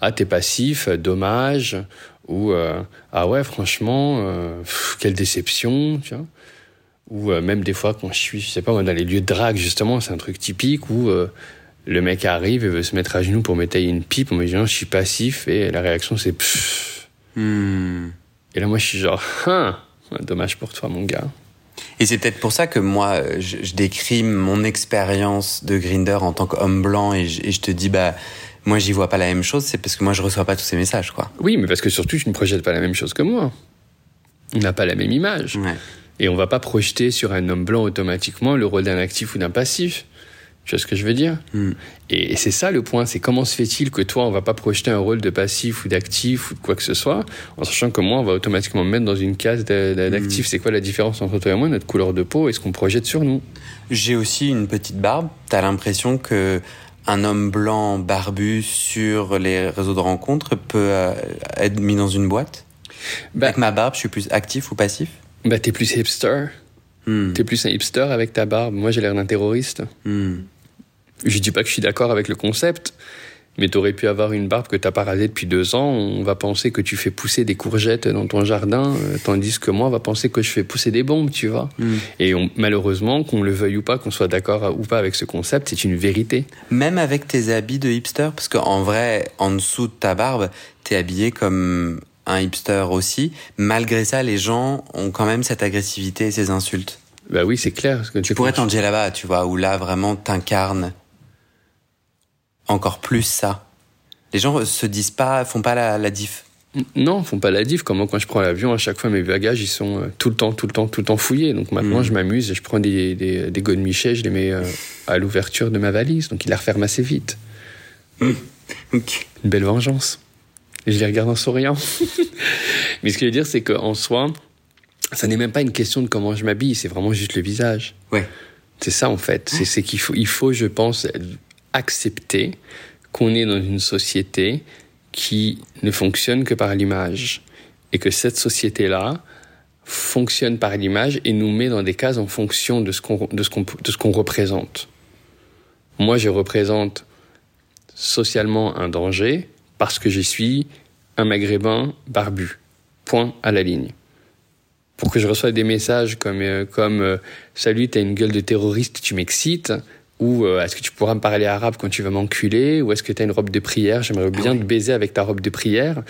ah, t'es passif, dommage ou euh, ah ouais franchement euh, quelle déception tu vois. Ou euh, même des fois quand je suis je sais pas dans les lieux de drague justement c'est un truc typique où le mec arrive et veut se mettre à genoux pour me tailler une pipe on me dit non je suis passif et la réaction c'est hmm. et là moi je suis genre hein, dommage pour toi mon gars. Et c'est peut-être pour ça que moi, je, je décris mon expérience de grinder en tant qu'homme blanc et je, et je te dis, bah, moi j'y vois pas la même chose, c'est parce que moi je reçois pas tous ces messages, quoi. Oui, mais parce que surtout tu ne projettes pas la même chose que moi. On n'a pas la même image. Et on va pas projeter sur un homme blanc automatiquement le rôle d'un actif ou d'un passif. Tu vois ce que je veux dire? Hmm. Et, c'est ça le point, c'est comment se fait-il que toi, on va pas projeter un rôle de passif ou d'actif ou de quoi que ce soit, en sachant que moi, on va automatiquement me mettre dans une case d'actif. Hmm. C'est quoi la différence entre toi et moi, notre couleur de peau et ce qu'on projette sur nous J'ai aussi une petite barbe. T'as l'impression que un homme blanc barbu sur les réseaux de rencontres peut euh, être mis dans une boîte? Bah, Avec ma barbe, je suis plus actif ou passif? Bah, t'es plus hipster. Hmm. T'es plus un hipster avec ta barbe. Moi, j'ai l'air d'un terroriste. Hmm. Je dis pas que je suis d'accord avec le concept, mais t'aurais pu avoir une barbe que t'as pas rasée depuis deux ans. On va penser que tu fais pousser des courgettes dans ton jardin, euh, tandis que moi, on va penser que je fais pousser des bombes, tu vois. Hmm. Et malheureusement, qu'on le veuille ou pas, qu'on soit d'accord ou pas avec ce concept, c'est une vérité. Même avec tes habits de hipster, parce qu'en vrai, en dessous de ta barbe, t'es habillé comme un hipster aussi. Malgré ça, les gens ont quand même cette agressivité et ces insultes. Bah oui, c'est clair. Que tu pourrais t'en dire là-bas, tu vois, où là vraiment t'incarnes encore plus ça. Les gens se disent pas, font pas la, diff. Non, font pas la diff. Comme moi, quand je prends l'avion, à chaque fois, mes bagages, ils sont euh, tout le temps, tout le temps, tout le temps fouillés. Donc maintenant, mm. je m'amuse et je prends des, des, des Michel, je les mets euh, à l'ouverture de ma valise. Donc ils la referment assez vite. Mm. Une belle vengeance. Et je les regarde en souriant. Mais ce que je veux dire, c'est qu'en soi, ça n'est même pas une question de comment je m'habille, c'est vraiment juste le visage. Ouais. C'est ça, en fait. C'est qu'il faut, il faut, je pense, accepter qu'on est dans une société qui ne fonctionne que par l'image et que cette société-là fonctionne par l'image et nous met dans des cases en fonction de ce qu'on représente. Moi, je représente socialement un danger parce que je suis un maghrébin barbu. Point à la ligne. Pour que je reçoive des messages comme euh, comme euh, salut, t'as une gueule de terroriste, tu m'excites ou euh, est-ce que tu pourras me parler arabe quand tu vas m'enculer? Ou est-ce que tu as une robe de prière? J'aimerais bien ah te baiser avec ta robe de prière.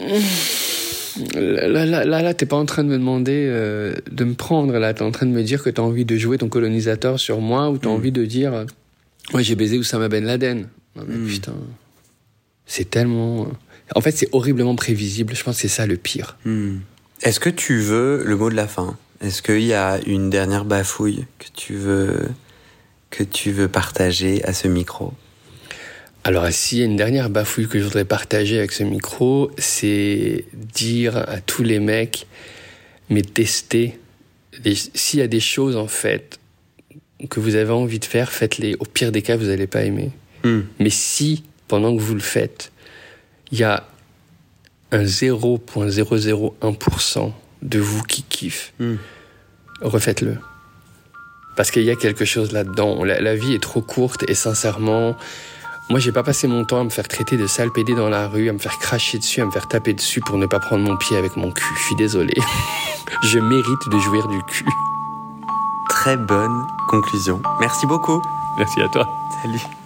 Là, là, là, là t'es pas en train de me demander euh, de me prendre, là. T'es en train de me dire que t'as envie de jouer ton colonisateur sur moi ou t'as as hmm. envie de dire euh, Ouais, j'ai baisé Oussama Ben Laden. Hmm. Putain. C'est tellement. En fait, c'est horriblement prévisible. Je pense que c'est ça le pire. Hmm. Est-ce que tu veux le mot de la fin Est-ce qu'il y a une dernière bafouille que tu veux que tu veux partager à ce micro alors, s'il y a une dernière bafouille que je voudrais partager avec ce micro, c'est dire à tous les mecs, mais testez. S'il y a des choses, en fait, que vous avez envie de faire, faites-les. Au pire des cas, vous n'allez pas aimer. Hmm. Mais si, pendant que vous le faites, il y a un 0.001% de vous qui kiffe, hmm. refaites-le. Parce qu'il y a quelque chose là-dedans. La, vie est trop courte et sincèrement, moi j'ai pas passé mon temps à me faire traiter de sale pédé dans la rue, à me faire cracher dessus, à me faire taper dessus pour ne pas prendre mon pied avec mon cul. Je suis désolé. Je mérite de jouir du cul. Très bonne conclusion. Merci beaucoup. Merci à toi. Salut.